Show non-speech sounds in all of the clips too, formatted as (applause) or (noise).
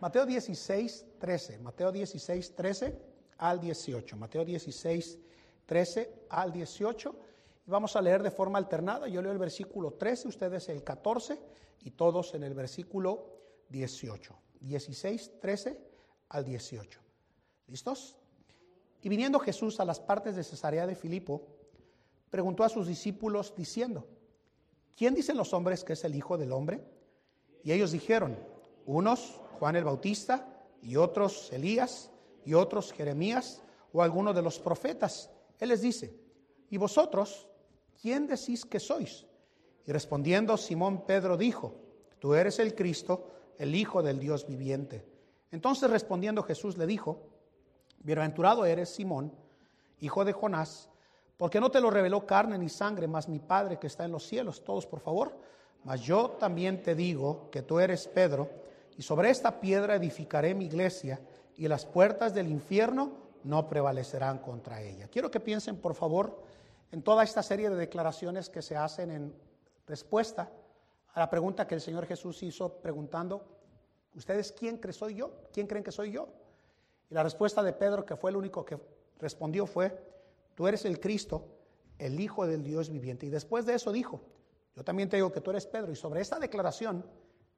Mateo 16, 13. Mateo 16, 13 al 18. Mateo 16, 13 al 18. Y vamos a leer de forma alternada. Yo leo el versículo 13, ustedes el 14 y todos en el versículo 18. 16, 13 al 18. ¿Listos? Y viniendo Jesús a las partes de Cesarea de Filipo, preguntó a sus discípulos diciendo, ¿quién dicen los hombres que es el Hijo del Hombre? Y ellos dijeron, unos Juan el Bautista y otros Elías y otros Jeremías o alguno de los profetas. Él les dice, ¿y vosotros quién decís que sois? Y respondiendo Simón Pedro dijo, tú eres el Cristo, el Hijo del Dios viviente. Entonces respondiendo Jesús le dijo, bienaventurado eres Simón, hijo de Jonás, porque no te lo reveló carne ni sangre, mas mi Padre que está en los cielos. Todos, por favor. Mas yo también te digo que tú eres Pedro, y sobre esta piedra edificaré mi iglesia, y las puertas del infierno no prevalecerán contra ella. Quiero que piensen, por favor, en toda esta serie de declaraciones que se hacen en respuesta a la pregunta que el Señor Jesús hizo preguntando, ¿ustedes quién creen soy yo? ¿Quién creen que soy yo? Y la respuesta de Pedro, que fue el único que respondió, fue, tú eres el Cristo, el Hijo del Dios viviente. Y después de eso dijo, yo también te digo que tú eres Pedro. Y sobre esta declaración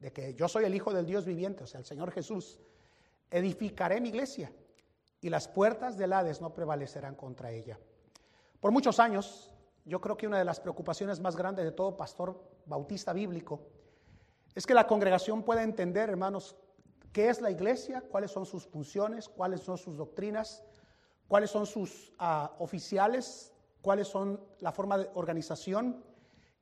de que yo soy el Hijo del Dios viviente, o sea, el Señor Jesús, edificaré mi iglesia y las puertas del Hades no prevalecerán contra ella. Por muchos años, yo creo que una de las preocupaciones más grandes de todo pastor bautista bíblico es que la congregación pueda entender, hermanos, qué es la iglesia, cuáles son sus funciones, cuáles son sus doctrinas, cuáles son sus ah, oficiales, cuáles son la forma de organización,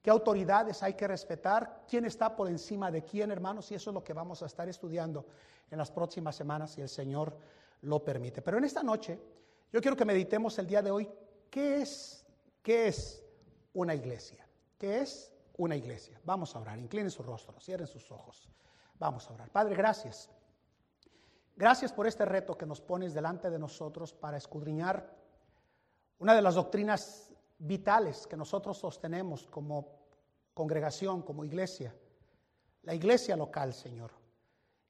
qué autoridades hay que respetar, quién está por encima de quién, hermanos, y eso es lo que vamos a estar estudiando en las próximas semanas, si el Señor lo permite. Pero en esta noche, yo quiero que meditemos el día de hoy ¿Qué es, qué es una iglesia? ¿Qué es una iglesia? Vamos a orar. Inclinen su rostro, cierren sus ojos. Vamos a orar. Padre, gracias. Gracias por este reto que nos pones delante de nosotros para escudriñar una de las doctrinas vitales que nosotros sostenemos como congregación, como iglesia, la iglesia local, Señor.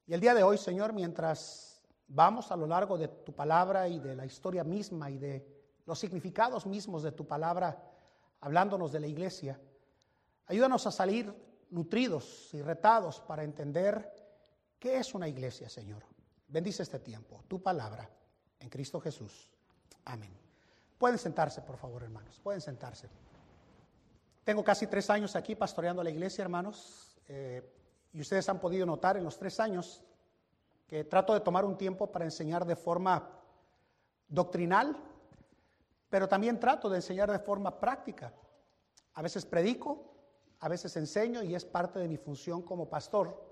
Y el día de hoy, Señor, mientras vamos a lo largo de tu palabra y de la historia misma y de los significados mismos de tu palabra, hablándonos de la iglesia. Ayúdanos a salir nutridos y retados para entender qué es una iglesia, Señor. Bendice este tiempo, tu palabra, en Cristo Jesús. Amén. Pueden sentarse, por favor, hermanos. Pueden sentarse. Tengo casi tres años aquí pastoreando la iglesia, hermanos, eh, y ustedes han podido notar en los tres años que trato de tomar un tiempo para enseñar de forma doctrinal, pero también trato de enseñar de forma práctica. A veces predico, a veces enseño y es parte de mi función como pastor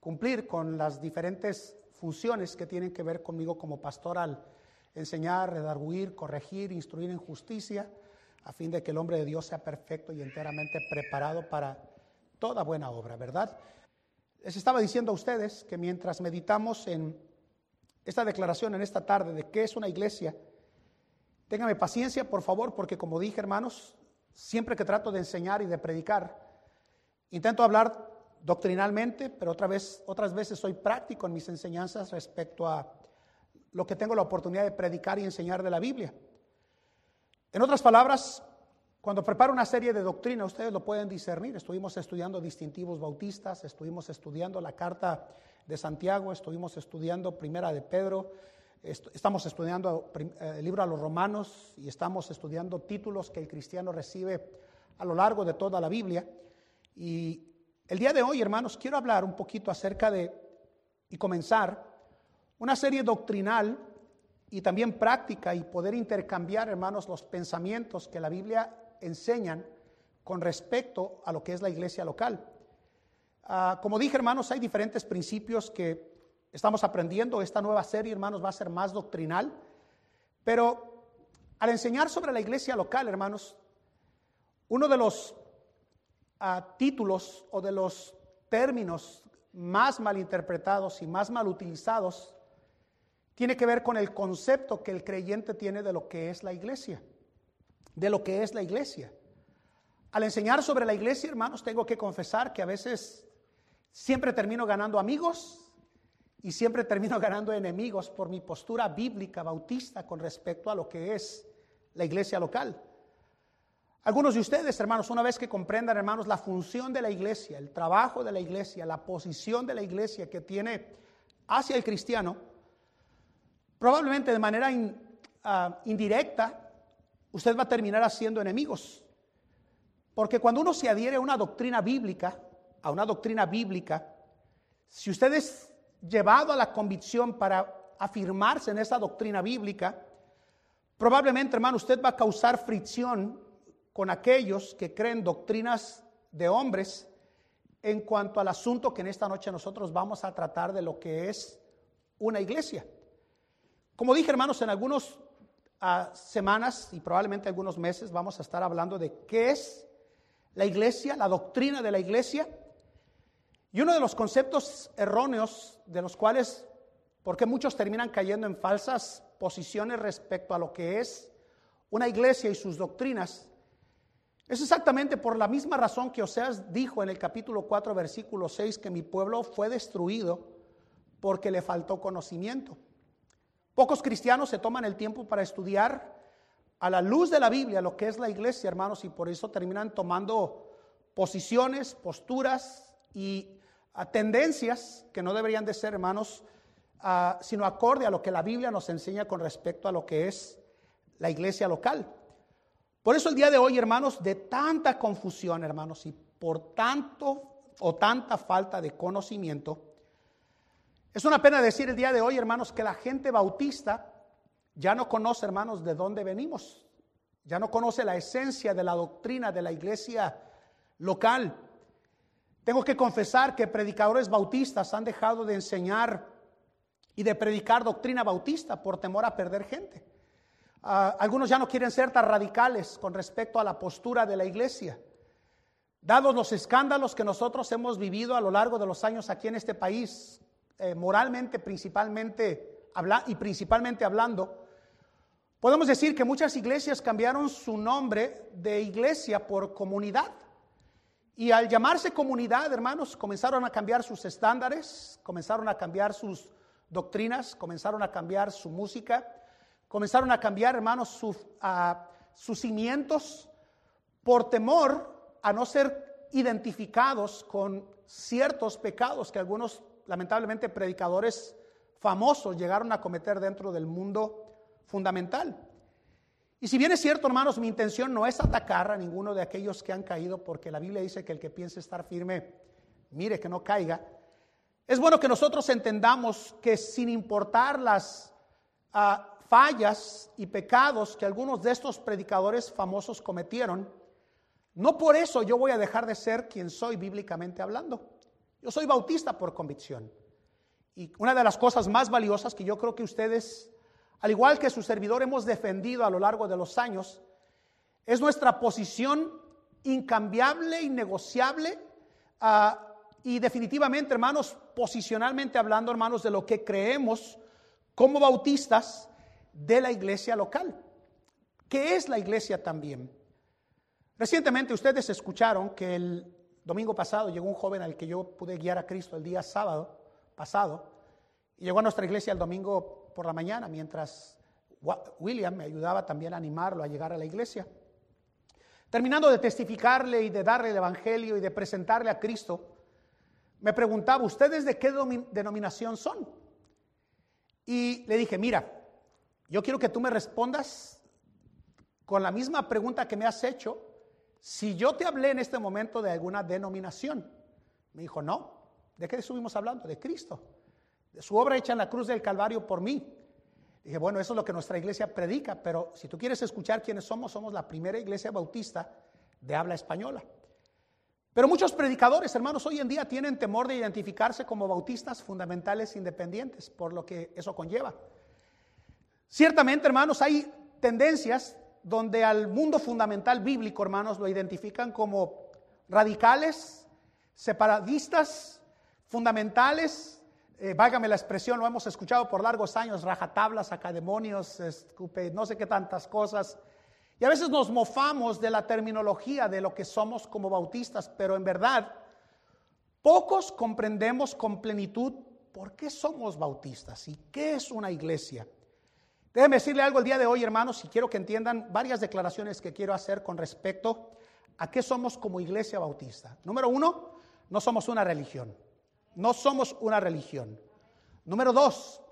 cumplir con las diferentes funciones que tienen que ver conmigo como pastor al enseñar, redarguir, corregir, instruir en justicia, a fin de que el hombre de Dios sea perfecto y enteramente preparado para toda buena obra, ¿verdad? Les estaba diciendo a ustedes que mientras meditamos en esta declaración en esta tarde de qué es una iglesia, Téngame paciencia, por favor, porque como dije, hermanos, siempre que trato de enseñar y de predicar, intento hablar doctrinalmente, pero otras veces soy práctico en mis enseñanzas respecto a lo que tengo la oportunidad de predicar y enseñar de la Biblia. En otras palabras, cuando preparo una serie de doctrina, ustedes lo pueden discernir. Estuvimos estudiando distintivos bautistas, estuvimos estudiando la carta de Santiago, estuvimos estudiando Primera de Pedro, Estamos estudiando eh, el libro a los romanos y estamos estudiando títulos que el cristiano recibe a lo largo de toda la Biblia. Y el día de hoy, hermanos, quiero hablar un poquito acerca de y comenzar una serie doctrinal y también práctica y poder intercambiar, hermanos, los pensamientos que la Biblia enseñan con respecto a lo que es la iglesia local. Ah, como dije, hermanos, hay diferentes principios que Estamos aprendiendo, esta nueva serie, hermanos, va a ser más doctrinal, pero al enseñar sobre la iglesia local, hermanos, uno de los ah, títulos o de los términos más malinterpretados y más mal utilizados tiene que ver con el concepto que el creyente tiene de lo que es la iglesia, de lo que es la iglesia. Al enseñar sobre la iglesia, hermanos, tengo que confesar que a veces siempre termino ganando amigos y siempre termino (laughs) ganando enemigos por mi postura bíblica bautista con respecto a lo que es la iglesia local. Algunos de ustedes, hermanos, una vez que comprendan, hermanos, la función de la iglesia, el trabajo de la iglesia, la posición de la iglesia que tiene hacia el cristiano, probablemente de manera ah, indirecta, usted va a terminar haciendo enemigos. Porque cuando uno se adhiere a una doctrina bíblica, a una doctrina bíblica, si usted es llevado a la convicción para afirmarse en esa doctrina bíblica, probablemente, hermano, usted va a causar fricción con aquellos que creen doctrinas de hombres en cuanto al asunto que en esta noche nosotros vamos a tratar de lo que es una iglesia. Como dije, hermanos, en algunas ah, semanas y probablemente algunos meses vamos a estar hablando de qué es la iglesia, la doctrina de la iglesia. Y uno de los conceptos erróneos de los cuales, porque muchos terminan cayendo en falsas posiciones respecto a lo que es una iglesia y sus doctrinas, es exactamente por la misma razón que Oseas dijo en el capítulo 4, versículo 6, que mi pueblo fue destruido porque le faltó conocimiento. Pocos cristianos se toman el tiempo para estudiar a la luz de la Biblia lo que es la iglesia, hermanos, y por eso terminan tomando posiciones, posturas y ah, tendencias que no deberían de ser, hermanos, ah, sino acorde a lo que la Biblia nos enseña con respecto a lo que es la iglesia local. Por eso el día de hoy, hermanos, de tanta confusión, hermanos, y por tanto o tanta falta de conocimiento, es una pena decir el día de hoy, hermanos, que la gente bautista ya no conoce, hermanos, de dónde venimos. Ya no conoce la esencia de la doctrina de la iglesia local. Tengo que confesar que predicadores bautistas han dejado de enseñar y de predicar doctrina bautista por temor a perder gente. Ah, algunos ya no quieren ser tan radicales con respecto a la postura de la iglesia. Dados los escándalos que nosotros hemos vivido a lo largo de los años aquí en este país, eh, moralmente principalmente y principalmente hablando, podemos decir que muchas iglesias cambiaron su nombre de iglesia por comunidad. Y al llamarse comunidad, hermanos, comenzaron a cambiar sus estándares, comenzaron a cambiar sus doctrinas, comenzaron a cambiar su música, Comenzaron a cambiar, hermanos, sus cimientos por temor a no ser identificados con ciertos pecados que algunos, lamentablemente, predicadores famosos llegaron a cometer dentro del mundo fundamental. Y si bien es cierto, hermanos, mi intención no es atacar a ninguno de aquellos que han caído, porque la Biblia dice que el que piense estar firme, mire que no caiga. Es bueno que nosotros entendamos que sin importar las ah, fallas y pecados que algunos de estos predicadores famosos cometieron, no por eso yo voy a dejar de ser quien soy bíblicamente hablando. Yo soy bautista por convicción. Y una de las cosas más valiosas que yo creo que ustedes, al igual que su servidor, hemos defendido a lo largo de los años, es nuestra posición incambiable, innegociable ah, y definitivamente, hermanos, posicionalmente hablando, hermanos, de lo que creemos como bautistas de la iglesia local. ¿Qué es la iglesia también? Recientemente ustedes escucharon que el domingo pasado llegó un joven al que yo pude guiar a Cristo el día sábado pasado y llegó a nuestra iglesia el domingo por la mañana mientras William me ayudaba también a animarlo a llegar a la iglesia. Terminando de testificarle y de darle el Evangelio y de presentarle a Cristo, me preguntaba, ¿ustedes de qué denominación son? Y le dije, mira, yo quiero que tú me respondas con la misma pregunta que me has hecho. Si yo te hablé en este momento de alguna denominación, me dijo, no. ¿De qué estuvimos hablando? De Cristo. De su obra hecha en la cruz del Calvario por mí. Dije, bueno, eso es lo que nuestra iglesia predica, pero si tú quieres escuchar quiénes somos, somos la primera iglesia bautista de habla española. Pero muchos predicadores, hermanos, hoy en día tienen temor de identificarse como bautistas fundamentales independientes, por lo que eso conlleva. Ciertamente, hermanos, hay tendencias donde al mundo fundamental bíblico, hermanos, lo identifican como radicales, separatistas, fundamentales, eh, la expresión, lo hemos escuchado por largos años, rajatablas, academonios, no sé qué tantas cosas. Y a veces nos mofamos de la terminología de lo que somos como bautistas, pero en verdad pocos comprendemos con plenitud ¿por qué somos bautistas? ¿Y qué es una iglesia? Déjenme decirle algo el día de hoy, hermanos, y quiero que entiendan varias declaraciones que quiero hacer con respecto a qué somos como iglesia bautista. Número uno, no somos una religión. No somos una religión. Número dos,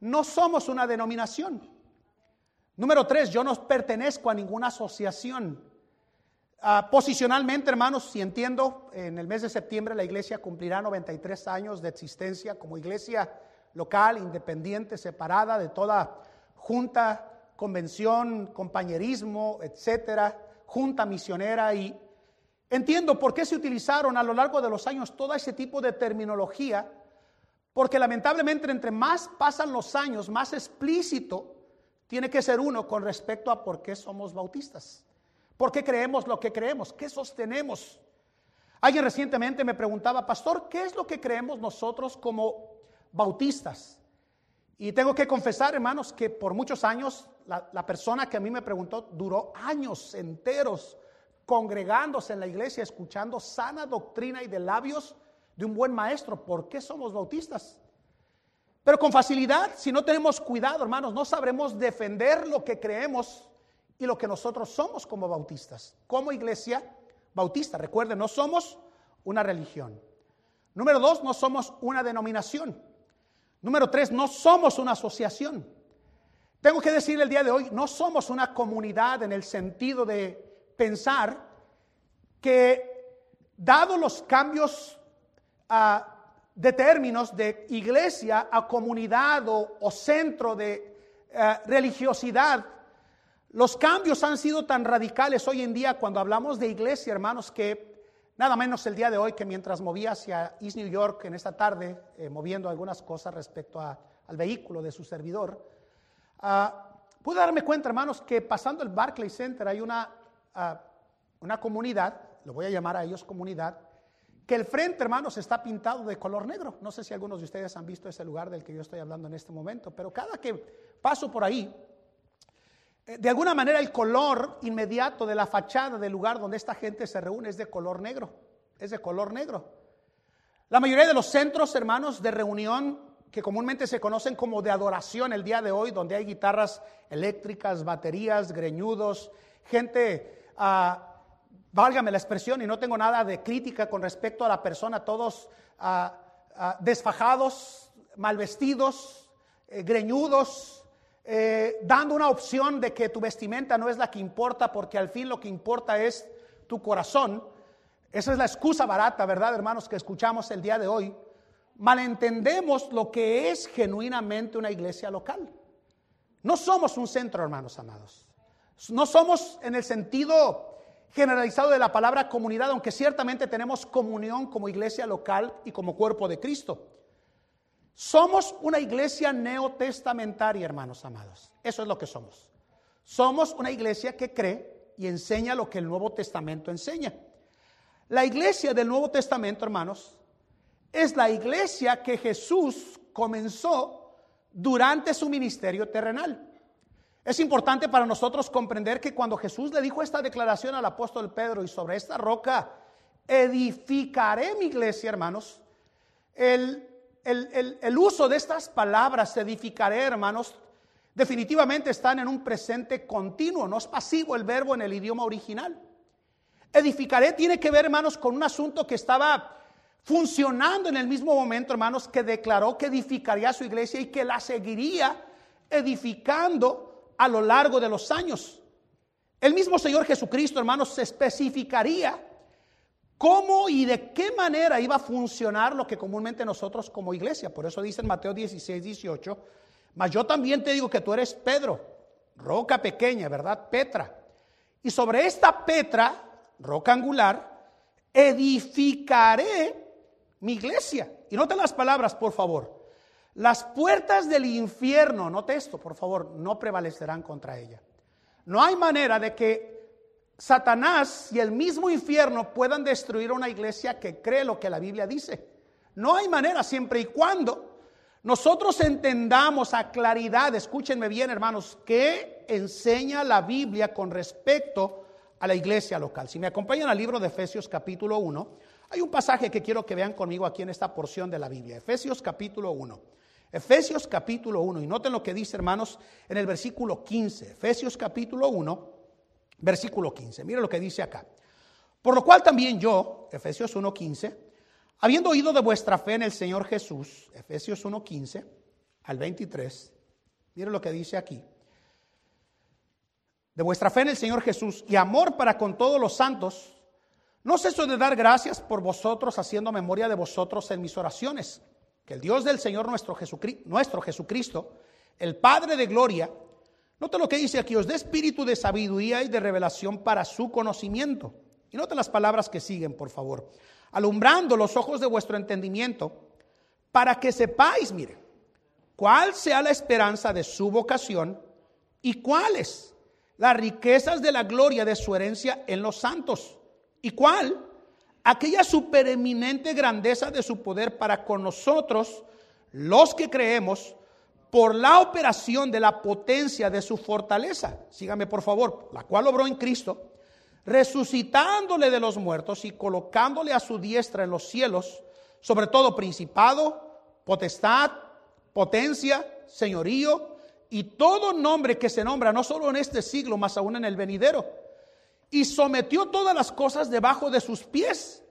no somos una denominación. Número tres, yo no pertenezco a ninguna asociación. Ah, posicionalmente, hermanos, si entiendo, en el mes de septiembre la iglesia cumplirá 93 años de existencia como iglesia local, independiente, separada de toda junta, convención, compañerismo, etcétera, junta misionera y entiendo por qué se utilizaron a lo largo de los años todo ese tipo de terminología, porque lamentablemente entre más pasan los años, más explícito tiene que ser uno con respecto a por qué somos bautistas. ¿Por qué creemos lo que creemos? ¿Qué sostenemos? Alguien recientemente me preguntaba, pastor, ¿qué es lo que creemos nosotros como bautistas? Y tengo que confesar, hermanos, que por muchos años la, persona que a mí me preguntó duró años enteros congregándose en la iglesia, escuchando sana doctrina y de labios de un buen maestro. ¿Por qué somos bautistas? Pero con facilidad, si no tenemos cuidado, hermanos, no sabremos defender lo que creemos y lo que nosotros somos como bautistas, como iglesia bautista. Recuerden, no somos una religión. Número dos, no somos una denominación. Número tres, no somos una asociación. Tengo que decir el día de hoy, no somos una comunidad en el sentido de pensar que, dado los cambios ah, de términos de iglesia a comunidad o, centro de ah, religiosidad, los cambios han sido tan radicales hoy en día cuando hablamos de iglesia, hermanos, que nada menos el día de hoy que mientras movía hacia East New York en esta tarde, eh, moviendo algunas cosas respecto al vehículo de su servidor, uh, pude darme cuenta, hermanos, que pasando el Barclay Center hay una, ah, una comunidad, lo voy a llamar a ellos comunidad, que el frente, hermanos, está pintado de color negro. No sé si algunos de ustedes han visto ese lugar del que yo estoy hablando en este momento, pero cada que paso por ahí, de alguna manera el color inmediato de la fachada del lugar donde esta gente se reúne es de color negro, es de color negro. La mayoría de los centros, hermanos, de reunión que comúnmente se conocen como de adoración el día de hoy, donde hay guitarras eléctricas, baterías, greñudos, gente, ah, válgame la expresión, y no tengo nada de crítica con respecto a la persona, todos ah, ah, desfajados, mal vestidos, eh, greñudos, eh, dando una opción de que tu vestimenta no es la que importa, porque al fin lo que importa es tu corazón. Esa es la excusa barata, ¿verdad, hermanos, que escuchamos el día de hoy. Malentendemos lo que es genuinamente una iglesia local. No somos un centro, hermanos amados. No somos en el sentido generalizado de la palabra comunidad, aunque ciertamente tenemos comunión como iglesia local y como cuerpo de Cristo. Somos una iglesia neotestamentaria, hermanos amados. Eso es lo que somos. Somos una iglesia que cree y enseña lo que el Nuevo Testamento enseña. La iglesia del Nuevo Testamento, hermanos, es la iglesia que Jesús comenzó durante su ministerio terrenal. Es importante para nosotros comprender que cuando Jesús le dijo esta declaración al apóstol Pedro y sobre esta roca edificaré mi iglesia, hermanos, el el, uso de estas palabras, edificaré, hermanos, definitivamente están en un presente continuo, no es pasivo el verbo en el idioma original. Edificaré tiene que ver, hermanos, con un asunto que estaba funcionando en el mismo momento, hermanos, que declaró que edificaría su iglesia y que la seguiría edificando a lo largo de los años. El mismo Señor Jesucristo, hermanos, se especificaría cómo y de qué manera iba a funcionar lo que comúnmente nosotros como iglesia. Por eso dice en Mateo 16, 18, mas yo también te digo que tú eres Pedro, roca pequeña, ¿verdad? Petra. Y sobre esta Petra, roca angular, edificaré mi iglesia. Y noten las palabras, por favor. Las puertas del infierno, note esto, por favor, no prevalecerán contra ella. No hay manera de que Satanás y el mismo infierno puedan destruir una iglesia que cree lo que la Biblia dice. No hay manera siempre y cuando nosotros entendamos a claridad, escúchenme bien hermanos, qué enseña la Biblia con respecto a la iglesia local. Si me acompañan al libro de Efesios capítulo 1, Hay un pasaje que quiero que vean conmigo aquí en esta porción de la Biblia, Efesios capítulo 1. Efesios capítulo 1, y noten lo que dice hermanos en el versículo 15, Efesios capítulo 1, versículo 15. Miren lo que dice acá. Por lo cual también yo, Efesios 1, 15, habiendo oído de vuestra fe en el Señor Jesús, Efesios 1, 15 al 23, miren lo que dice aquí. De vuestra fe en el Señor Jesús y amor para con todos los santos, no ceso de dar gracias por vosotros, haciendo memoria de vosotros en mis oraciones. Que el Dios del Señor nuestro Jesucristo, nuestro Jesucristo, el Padre de gloria, note lo que dice aquí, os dé espíritu de sabiduría y de revelación para su conocimiento. Y note las palabras que siguen, por favor. Alumbrando los ojos de vuestro entendimiento, para que sepáis, mire, cuál sea la esperanza de su vocación y cuáles las riquezas de la gloria de su herencia en los santos ¿Y cuál? Aquella supereminente grandeza de su poder para con nosotros, los que creemos, por la operación de la potencia de su fortaleza. Sígame por favor, la cual obró en Cristo, resucitándole de los muertos y colocándole a su diestra en los cielos, sobre todo principado, potestad, potencia, señorío y todo nombre que se nombra, no solo en este siglo, más aún en el venidero y sometió todas las cosas debajo de sus pies.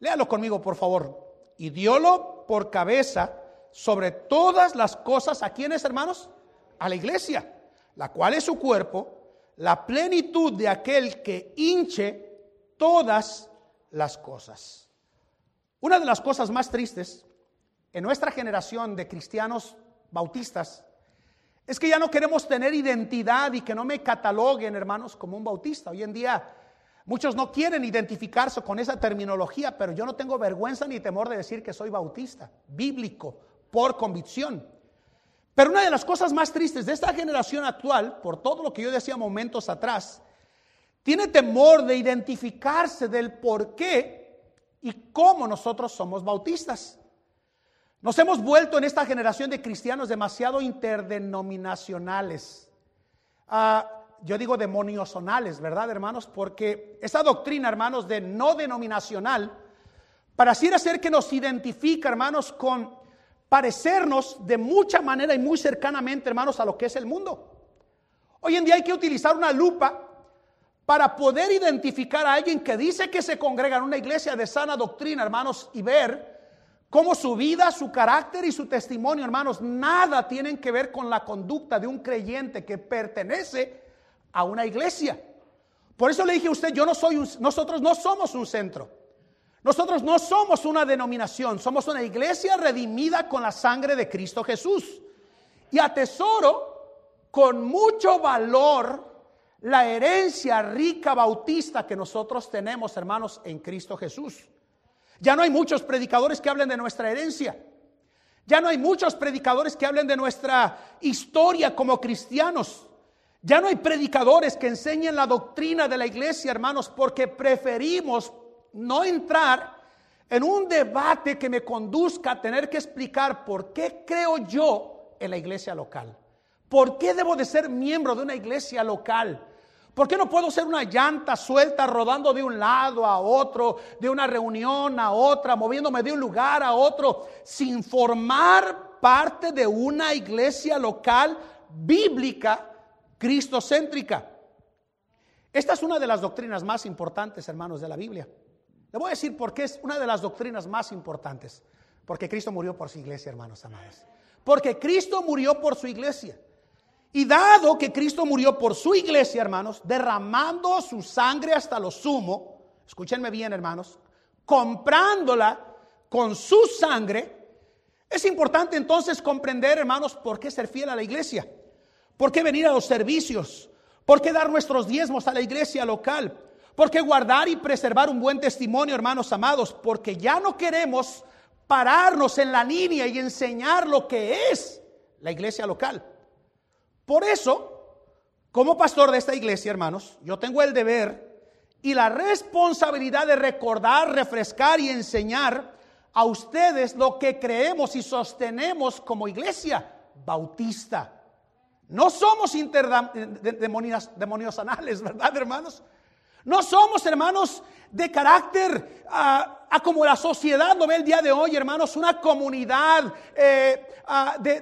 Léalo conmigo, por favor. Y diólo por cabeza sobre todas las cosas. ¿A quiénes, hermanos? A la iglesia, la cual es su cuerpo, la plenitud de aquel que hinche todas las cosas. Una de las cosas más tristes en nuestra generación de cristianos bautistas es que ya no queremos tener identidad y que no me cataloguen, hermanos, como un bautista. Hoy en día muchos no quieren identificarse con esa terminología, pero yo no tengo vergüenza ni temor de decir que soy bautista, bíblico, por convicción. Pero una de las cosas más tristes de esta generación actual, por todo lo que yo decía momentos atrás, tiene temor de identificarse del por qué y cómo nosotros somos bautistas. Nos hemos vuelto en esta generación de cristianos demasiado interdenominacionales. Ah, yo digo demoniosonales, ¿verdad, hermanos? Porque esa doctrina, hermanos, de no denominacional, pareciera ser que nos identifica, hermanos, con parecernos de mucha manera y muy cercanamente, hermanos, a lo que es el mundo. Hoy en día hay que utilizar una lupa para poder identificar a alguien que dice que se congrega en una iglesia de sana doctrina, hermanos, y ver Cómo su vida, su carácter y su testimonio, hermanos, nada tienen que ver con la conducta de un creyente que pertenece a una iglesia. Por eso le dije a usted, yo no soy nosotros no somos un centro. Nosotros no somos una denominación, somos una iglesia redimida con la sangre de Cristo Jesús. Y atesoro con mucho valor la herencia rica bautista que nosotros tenemos, hermanos, en Cristo Jesús. Ya no hay muchos predicadores que hablen de nuestra herencia. Ya no hay muchos predicadores que hablen de nuestra historia como cristianos. Ya no hay predicadores que enseñen la doctrina de la iglesia, hermanos, porque preferimos no entrar en un debate que me conduzca a tener que explicar por qué creo yo en la iglesia local. ¿Por qué debo de ser miembro de una iglesia local? ¿Por qué no puedo ser una llanta suelta rodando de un lado a otro, de una reunión a otra, moviéndome de un lugar a otro, sin formar parte de una iglesia local bíblica, cristocéntrica? Esta es una de las doctrinas más importantes, hermanos, de la Biblia. Le voy a decir por qué es una de las doctrinas más importantes. Porque Cristo murió por su iglesia, hermanos amados. Porque Cristo murió por su iglesia. Y dado que Cristo murió por su iglesia, hermanos, derramando su sangre hasta lo sumo, escúchenme bien, hermanos, comprándola con su sangre, es importante entonces comprender, hermanos, por qué ser fiel a la iglesia, por qué venir a los servicios, por qué dar nuestros diezmos a la iglesia local, por qué guardar y preservar un buen testimonio, hermanos amados, porque ya no queremos pararnos en la línea y enseñar lo que es la iglesia local. Por eso, como pastor de esta iglesia, hermanos, yo tengo el deber y la responsabilidad de recordar, refrescar y enseñar a ustedes lo que creemos y sostenemos como iglesia bautista. No somos interdemonios anales, (laughs) ¿verdad, hermanos? No somos, hermanos, de carácter a, como la sociedad lo ve el día de hoy, hermanos, una comunidad eh, de,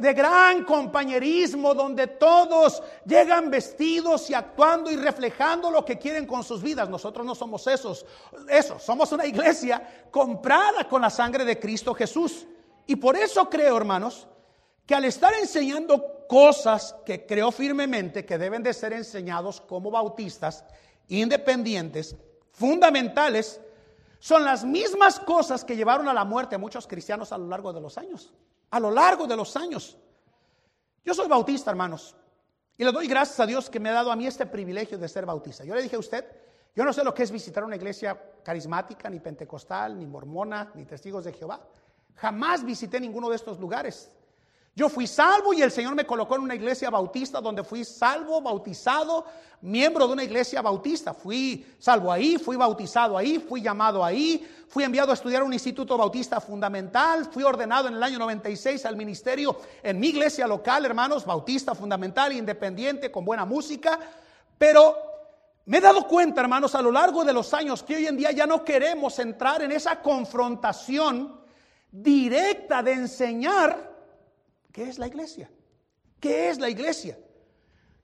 de, gran compañerismo donde todos llegan vestidos y actuando y reflejando lo que quieren con sus vidas. Nosotros no somos esos, eso, somos una iglesia comprada con la sangre de Cristo Jesús. Y por eso creo, hermanos, que al estar enseñando cosas que creo firmemente que deben de ser enseñados como bautistas, independientes, fundamentales, son las mismas cosas que llevaron a la muerte a muchos cristianos a lo largo de los años. A lo largo de los años. Yo soy bautista, hermanos, y le doy gracias a Dios que me ha dado a mí este privilegio de ser bautista. Yo le dije a usted, yo no sé lo que es visitar una iglesia carismática, ni pentecostal, ni mormona, ni testigos de Jehová. Jamás visité ninguno de estos lugares. Yo fui salvo y el Señor me colocó en una iglesia bautista donde fui salvo, bautizado, miembro de una iglesia bautista. Fui salvo ahí, fui bautizado ahí, fui llamado ahí, fui enviado a estudiar un instituto bautista fundamental, fui ordenado en el año 96 al ministerio en mi iglesia local, hermanos, bautista fundamental, independiente, con buena música. Pero me he dado cuenta, hermanos, a lo largo de los años que hoy en día ya no queremos entrar en esa confrontación directa de enseñar ¿Qué es la iglesia? ¿Qué es la iglesia?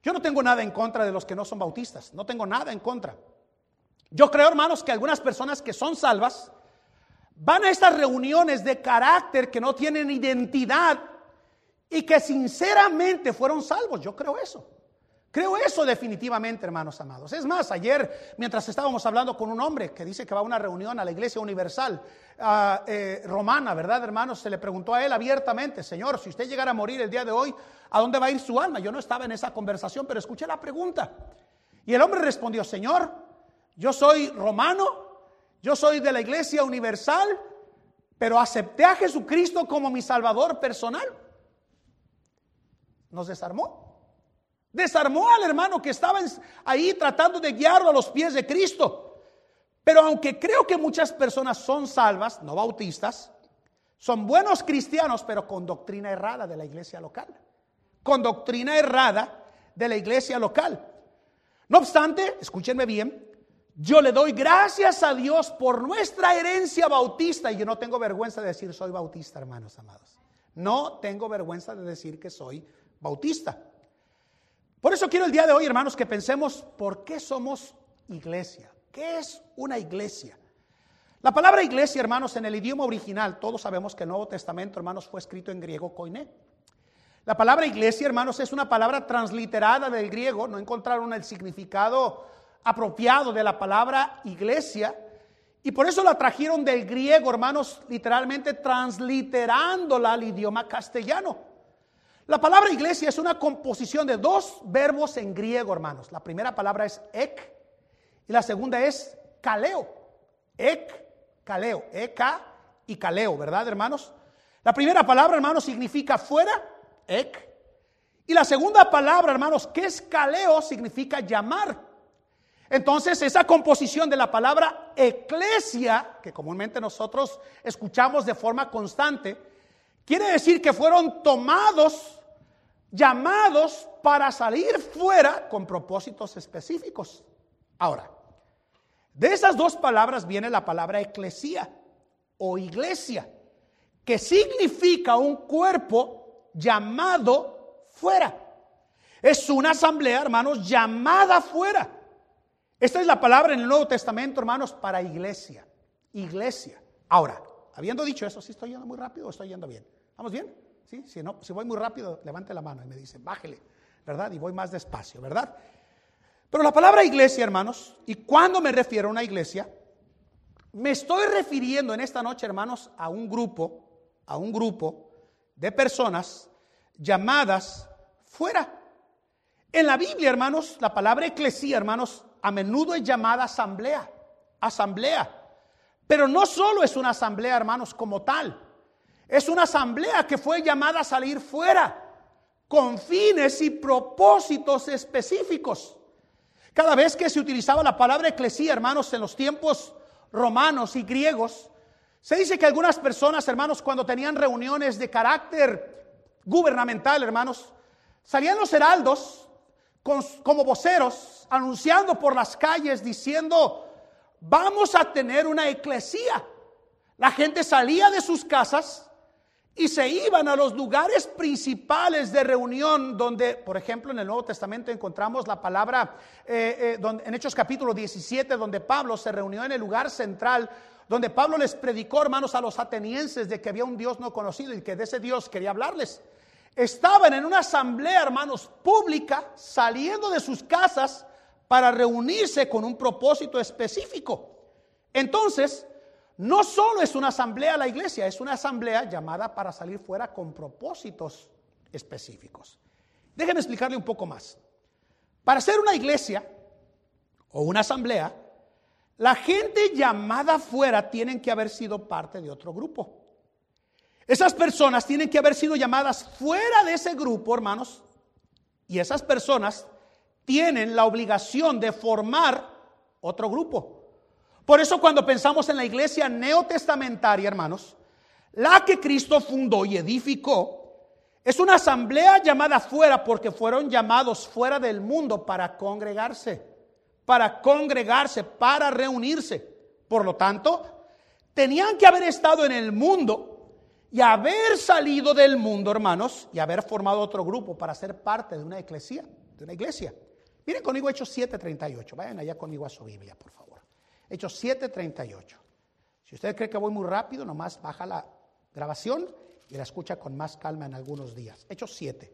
Yo no tengo nada en contra de los que no son bautistas, no tengo nada en contra. Yo creo, hermanos, que algunas personas que son salvas van a estas reuniones de carácter que no tienen identidad y que sinceramente fueron salvos. Yo creo eso. Creo eso definitivamente, hermanos amados. Es más, ayer, mientras estábamos hablando con un hombre que dice que va a una reunión a la Iglesia Universal eh, Romana, ¿verdad, hermanos? Se le preguntó a él abiertamente, Señor, si usted llegara a morir el día de hoy, ¿a dónde va a ir su alma? Yo no estaba en esa conversación, pero escuché la pregunta. Y el hombre respondió, Señor, yo soy romano, yo soy de la Iglesia Universal, pero acepté a Jesucristo como mi Salvador personal. Nos desarmó. Desarmó al hermano que estaba ahí tratando de guiarlo a los pies de Cristo. Pero aunque creo que muchas personas son salvas, no bautistas, son buenos cristianos, pero con doctrina errada de la iglesia local. Con doctrina errada de la iglesia local. No obstante, escúchenme bien, yo le doy gracias a Dios por nuestra herencia bautista y yo no tengo vergüenza de decir soy bautista, hermanos amados. No tengo vergüenza de decir que soy bautista. Por eso quiero el día de hoy, hermanos, que pensemos por qué somos iglesia. ¿Qué es una iglesia? La palabra iglesia, hermanos, en el idioma original, todos sabemos que el Nuevo Testamento, hermanos, fue escrito en griego koiné. La palabra iglesia, hermanos, es una palabra transliterada del griego, no encontraron el significado apropiado de la palabra iglesia, y por eso la trajeron del griego, hermanos, literalmente transliterándola al idioma castellano. La palabra iglesia es una composición de dos verbos en griego, hermanos. La primera palabra es ek y la segunda es kaleo. Ek, kaleo, eka y kaleo, ¿verdad, hermanos? La primera palabra, hermanos, significa fuera, ek. Y la segunda palabra, hermanos, que es kaleo, significa llamar. Entonces, esa composición de la palabra eclesia, que comúnmente nosotros escuchamos de forma constante, Quiere decir que fueron tomados, llamados para salir fuera con propósitos específicos. Ahora, de esas dos palabras viene la palabra eclesía o iglesia, que significa un cuerpo llamado fuera. Es una asamblea, hermanos, llamada fuera. Esta es la palabra en el Nuevo Testamento, hermanos, para iglesia. Iglesia. Ahora, habiendo dicho eso, ¿sí estoy yendo muy rápido o estoy yendo bien? ¿Vamos bien? ¿Sí? Si, no, si voy muy rápido, levante la mano y me dice, bájele, ¿verdad? Y voy más despacio, ¿verdad? Pero la palabra iglesia, hermanos, y cuando me refiero a una iglesia, me estoy refiriendo en esta noche, hermanos, a un grupo, a un grupo de personas llamadas fuera. En la Biblia, hermanos, la palabra eclesía, hermanos, a menudo es llamada asamblea, asamblea. Pero no solo es una asamblea, hermanos, como tal. Es una asamblea que fue llamada a salir fuera con fines y propósitos específicos. Cada vez que se utilizaba la palabra eclesía, hermanos, en los tiempos romanos y griegos, se dice que algunas personas, hermanos, cuando tenían reuniones de carácter gubernamental, hermanos, salían los heraldos como voceros anunciando por las calles diciendo, vamos a tener una eclesía. La gente salía de sus casas y se iban a los lugares principales de reunión donde, por ejemplo, en el Nuevo Testamento encontramos la palabra, eh, eh, en Hechos capítulo 17, donde Pablo se reunió en el lugar central, donde Pablo les predicó, hermanos, a los atenienses de que había un Dios no conocido y que de ese Dios quería hablarles. Estaban en una asamblea, hermanos, pública, saliendo de sus casas para reunirse con un propósito específico. Entonces, no solo es una asamblea la iglesia, es una asamblea llamada para salir fuera con propósitos específicos. Déjenme explicarle un poco más. Para ser una iglesia o una asamblea, la gente llamada fuera tienen que haber sido parte de otro grupo. Esas personas tienen que haber sido llamadas fuera de ese grupo, hermanos, y esas personas tienen la obligación de formar otro grupo. Por eso cuando pensamos en la iglesia neotestamentaria, hermanos, la que Cristo fundó y edificó, es una asamblea llamada fuera porque fueron llamados fuera del mundo para congregarse, para congregarse, para reunirse. Por lo tanto, tenían que haber estado en el mundo y haber salido del mundo, hermanos, y haber formado otro grupo para ser parte de una iglesia, de una iglesia. Miren conmigo Hechos 7:38. Vayan allá conmigo a su Biblia, por favor. Hechos 7:38. Si usted cree que voy muy rápido, nomás baja la grabación y la escucha con más calma en algunos días. Hechos 7.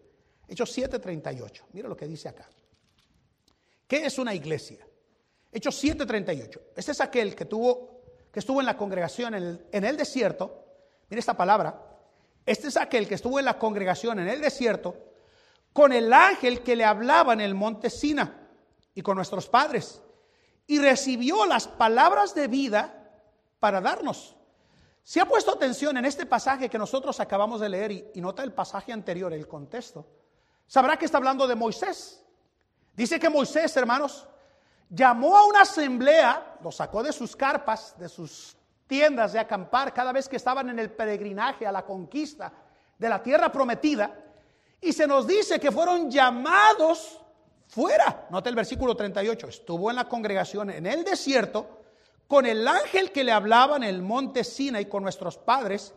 Hechos 7:38. Mira lo que dice acá. ¿Qué es una iglesia? Hechos 7:38. Este es aquel que tuvo que estuvo en la congregación en el, desierto. Mira esta palabra. Este es aquel que estuvo en la congregación en el desierto con el ángel que le hablaba en el monte Sina y con nuestros padres y recibió las palabras de vida para darnos. Si ha puesto atención en este pasaje que nosotros acabamos de leer y, nota el pasaje anterior, el contexto, sabrá que está hablando de Moisés. Dice que Moisés, hermanos, llamó a una asamblea, lo sacó de sus carpas, de sus tiendas de acampar cada vez que estaban en el peregrinaje a la conquista de la tierra prometida, y se nos dice que fueron llamados fuera. Nota el versículo 38. Estuvo en la congregación en el desierto con el ángel que le hablaba en el monte Sina y con nuestros padres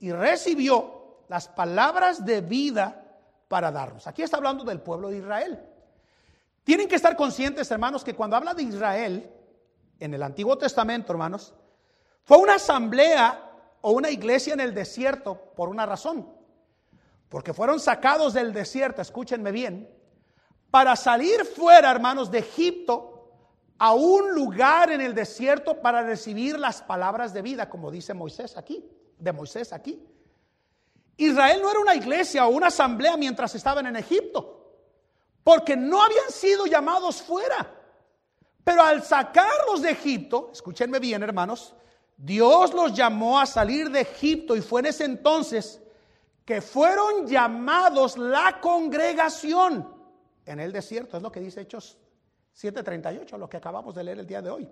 y recibió las palabras de vida para darnos. Aquí está hablando del pueblo de Israel. Tienen que estar conscientes, hermanos, que cuando habla de Israel en el Antiguo Testamento, hermanos, fue una asamblea o una iglesia en el desierto por una razón. Porque fueron sacados del desierto, escúchenme bien, para salir fuera, hermanos, de Egipto a un lugar en el desierto para recibir las palabras de vida, como dice Moisés aquí, de Moisés aquí. Israel no era una iglesia o una asamblea mientras estaban en Egipto, porque no habían sido llamados fuera. Pero al sacarlos de Egipto, escúchenme bien hermanos, Dios los llamó a salir de Egipto y fue en ese entonces que fueron llamados la congregación en el desierto. Es lo que dice Hechos 7:38, lo que acabamos de leer el día de hoy.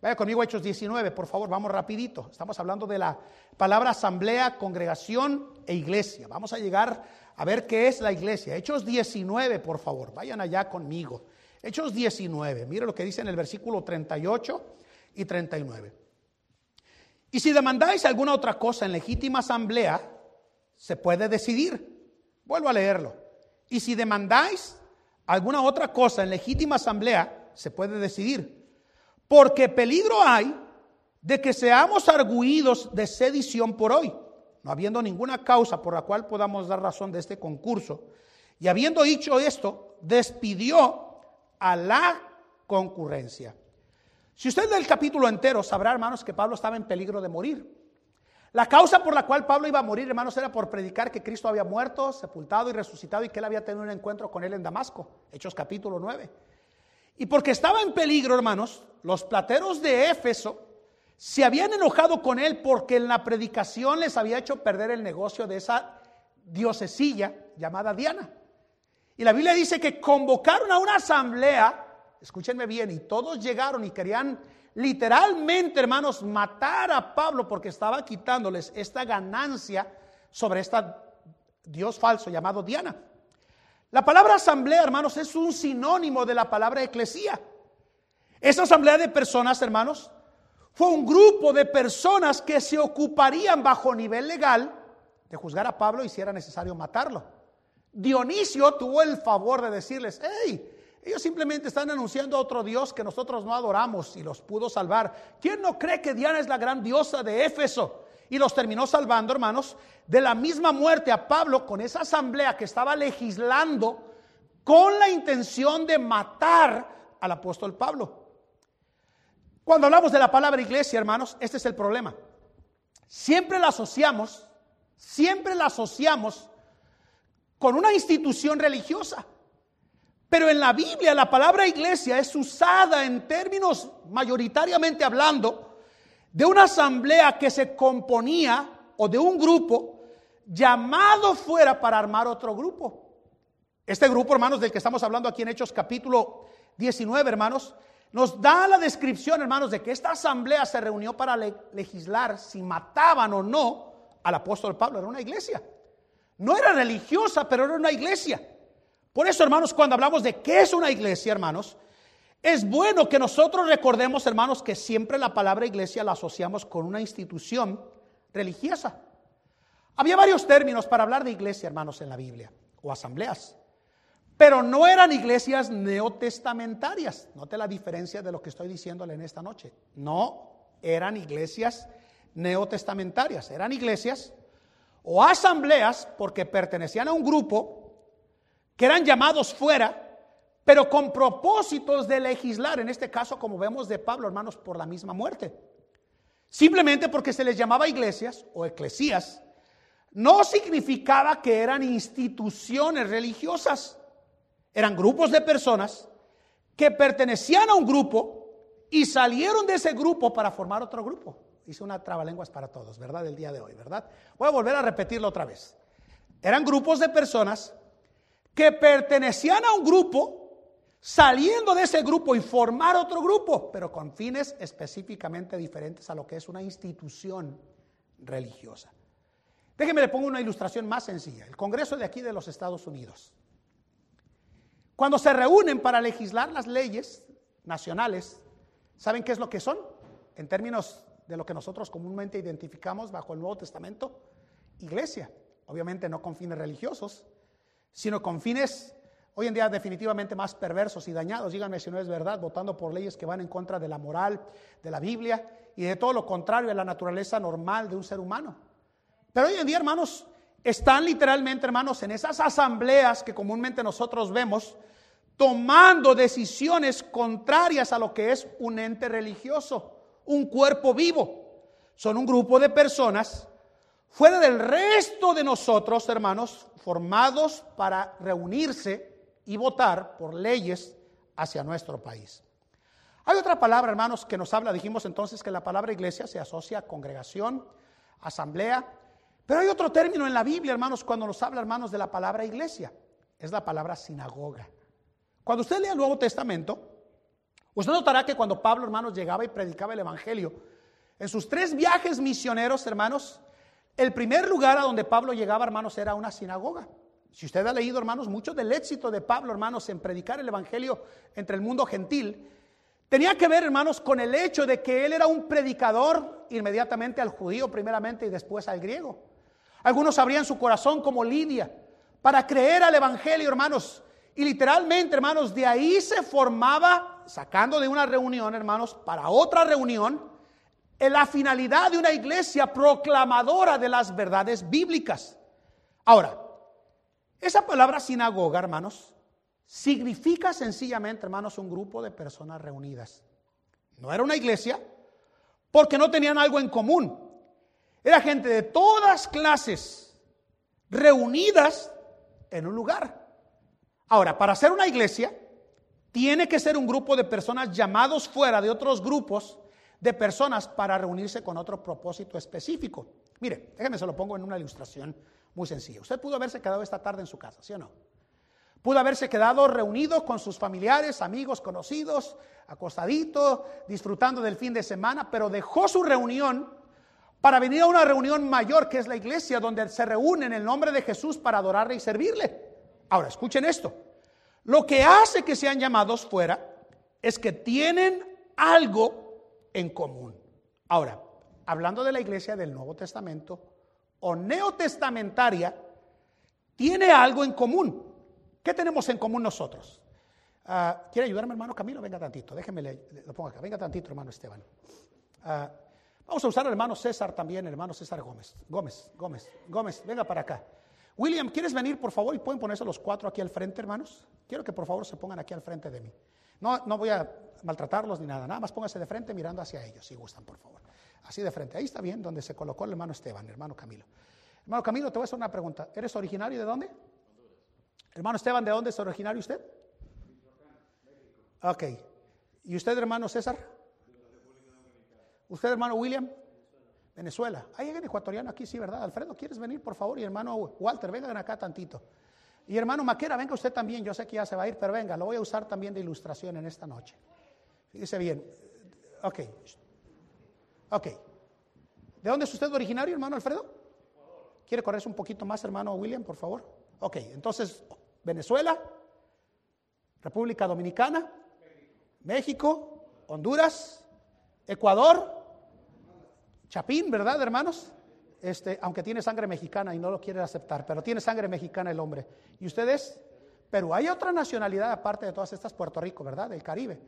Vaya conmigo Hechos 19, por favor, vamos rapidito. Estamos hablando de la palabra asamblea, congregación e iglesia. Vamos a llegar a ver qué es la iglesia. Hechos 19, por favor, vayan allá conmigo. Hechos 19, mire lo que dice en el versículo 38 y 39. Y si demandáis alguna otra cosa en legítima asamblea, se puede decidir. Vuelvo a leerlo. Y si demandáis alguna otra cosa en legítima asamblea, se puede decidir. Porque peligro hay de que seamos arguidos de sedición por hoy, no habiendo ninguna causa por la cual podamos dar razón de este concurso. Y habiendo dicho esto, despidió a la concurrencia. Si usted lee el capítulo entero, sabrá, hermanos, que Pablo estaba en peligro de morir. La causa por la cual Pablo iba a morir, hermanos, era por predicar que Cristo había muerto, sepultado y resucitado y que él había tenido un encuentro con él en Damasco, Hechos capítulo 9. Y porque estaba en peligro, hermanos, los plateros de Éfeso se habían enojado con él porque en la predicación les había hecho perder el negocio de esa diosesilla llamada Diana. Y la Biblia dice que convocaron a una asamblea, escúchenme bien, y todos llegaron y querían literalmente, hermanos, matar a Pablo porque estaba quitándoles esta ganancia sobre esta Dios falso llamado Diana. La palabra asamblea, hermanos, es un sinónimo de la palabra eclesía. Esa asamblea de personas, hermanos, fue un grupo de personas que se ocuparían bajo nivel legal de juzgar a Pablo y si era necesario matarlo. Dionisio tuvo el favor de decirles, hey, ellos simplemente están anunciando a otro Dios que nosotros no adoramos y los pudo salvar. ¿Quién no cree que Diana es la gran diosa de Éfeso? Y los terminó salvando, hermanos, de la misma muerte a Pablo con esa asamblea que estaba legislando con la intención de matar al apóstol Pablo. Cuando hablamos de la palabra iglesia, hermanos, este es el problema. Siempre la asociamos, siempre la asociamos con una institución religiosa. Pero en la Biblia la palabra iglesia es usada en términos mayoritariamente hablando de una asamblea que se componía o de un grupo llamado fuera para armar otro grupo. Este grupo, hermanos, del que estamos hablando aquí en Hechos capítulo 19, hermanos, nos da la descripción, hermanos, de que esta asamblea se reunió para legislar si mataban o no al apóstol Pablo. Era una iglesia. No era religiosa, pero era una iglesia. Por eso, hermanos, cuando hablamos de qué es una iglesia, hermanos, es bueno que nosotros recordemos, hermanos, que siempre la palabra iglesia la asociamos con una institución religiosa. Había varios términos para hablar de iglesia, hermanos, en la Biblia, o asambleas. Pero no eran iglesias neotestamentarias. Note la diferencia de lo que estoy diciéndole en esta noche. No eran iglesias neotestamentarias. Eran iglesias o asambleas porque pertenecían a un grupo que eran llamados fuera, pero con propósitos de legislar, en este caso como vemos de Pablo, hermanos, por la misma muerte. Simplemente porque se les llamaba iglesias o eclesías, no significaba que eran instituciones religiosas. Eran grupos de personas que pertenecían a un grupo y salieron de ese grupo para formar otro grupo. Hice una trabalenguas para todos, ¿verdad? El día de hoy, ¿verdad? Voy a volver a repetirlo otra vez. Eran grupos de personas que pertenecían a un grupo, saliendo de ese grupo y formar otro grupo, pero con fines específicamente diferentes a lo que es una institución religiosa. Déjenme le pongo una ilustración más sencilla. El Congreso de aquí de los Estados Unidos. Cuando se reúnen para legislar las leyes nacionales, ¿saben qué es lo que son? En términos de lo que nosotros comúnmente identificamos bajo el Nuevo Testamento, iglesia. Obviamente no con fines religiosos, sino con fines hoy en día definitivamente más perversos y dañados. Díganme si no es verdad, votando por leyes que van en contra de la moral, de la Biblia y de todo lo contrario a la naturaleza normal de un ser humano. Pero hoy en día, hermanos, están literalmente, hermanos, en esas asambleas que comúnmente nosotros vemos, tomando decisiones contrarias a lo que es un ente religioso, un cuerpo vivo. Son un grupo de personas fuera del resto de nosotros, hermanos, formados para reunirse y votar por leyes hacia nuestro país. Hay otra palabra, hermanos, que nos habla, dijimos entonces que la palabra iglesia se asocia a congregación, asamblea, pero hay otro término en la Biblia, hermanos, cuando nos habla, hermanos, de la palabra iglesia. Es la palabra sinagoga. Cuando usted lea el Nuevo Testamento, usted notará que cuando Pablo, hermanos, llegaba y predicaba el Evangelio, en sus tres viajes misioneros, hermanos, el primer lugar a donde Pablo llegaba, hermanos, era una sinagoga. Si usted ha leído, hermanos, mucho del éxito de Pablo, hermanos, en predicar el Evangelio entre el mundo gentil, tenía que ver, hermanos, con el hecho de que él era un predicador inmediatamente al judío primeramente y después al griego. Algunos abrían su corazón como Lidia para creer al Evangelio, hermanos. Y literalmente, hermanos, de ahí se formaba, sacando de una reunión, hermanos, para otra reunión, la finalidad de una iglesia proclamadora de las verdades bíblicas. Ahora, esa palabra sinagoga, hermanos, significa sencillamente, hermanos, un grupo de personas reunidas. No era una iglesia porque no tenían algo en común. Era gente de todas clases reunidas en un lugar. Ahora, para ser una iglesia, tiene que ser un grupo de personas llamados fuera de otros grupos de personas para reunirse con otro propósito específico. Mire, déjeme se lo pongo en una ilustración muy sencilla. Usted pudo haberse quedado esta tarde en su casa, ¿sí o no? Pudo haberse quedado reunido con sus familiares, amigos, conocidos, acostadito, disfrutando del fin de semana, pero dejó su reunión para venir a una reunión mayor que es la iglesia, donde se reúnen en el nombre de Jesús para adorarle y servirle. Ahora, escuchen esto. Lo que hace que sean llamados fuera es que tienen algo en común. Ahora, hablando de la iglesia del Nuevo Testamento o neotestamentaria, tiene algo en común. ¿Qué tenemos en común nosotros? Ah, ¿Quiere ayudarme, hermano Camilo? Venga tantito, déjeme lo pongo acá. Venga tantito, hermano Esteban. Ah, vamos a usar al hermano César también, hermano César Gómez. Gómez, Gómez, Gómez, venga para acá. William, ¿quieres venir, por favor? Y pueden ponerse los cuatro aquí al frente, hermanos. Quiero que por favor se pongan aquí al frente de mí. No, no voy a maltratarlos ni nada, nada más pónganse de frente mirando hacia ellos, si gustan, por favor. Así de frente. Ahí está bien, donde se colocó el hermano Esteban, hermano Camilo. Hermano Camilo, te voy a hacer una pregunta. ¿Eres originario de dónde? Hermano Esteban, ¿de dónde es originario usted? Ok. ¿Y usted, hermano César? ¿Usted, hermano William? Venezuela. Hay alguien ecuatoriano aquí, sí, ¿verdad? Alfredo, ¿quieres venir, por favor? Y hermano Walter, vengan acá tantito. Y hermano Maquera, venga usted también. Yo sé que ya se va a ir, pero venga, lo voy a usar también de ilustración en esta noche. Fíjese bien. Ok. Ok. ¿De dónde es usted originario, hermano Alfredo? ¿Quiere correrse un poquito más, hermano William, por favor? Ok, entonces, Venezuela, República Dominicana, México, Honduras, Ecuador, Chapín, ¿verdad, hermanos? Este, aunque tiene sangre mexicana y no lo quiere aceptar, pero tiene sangre mexicana el hombre. ¿Y ustedes? Perú. Hay otra nacionalidad aparte de todas estas, Puerto Rico, ¿verdad? Del Caribe.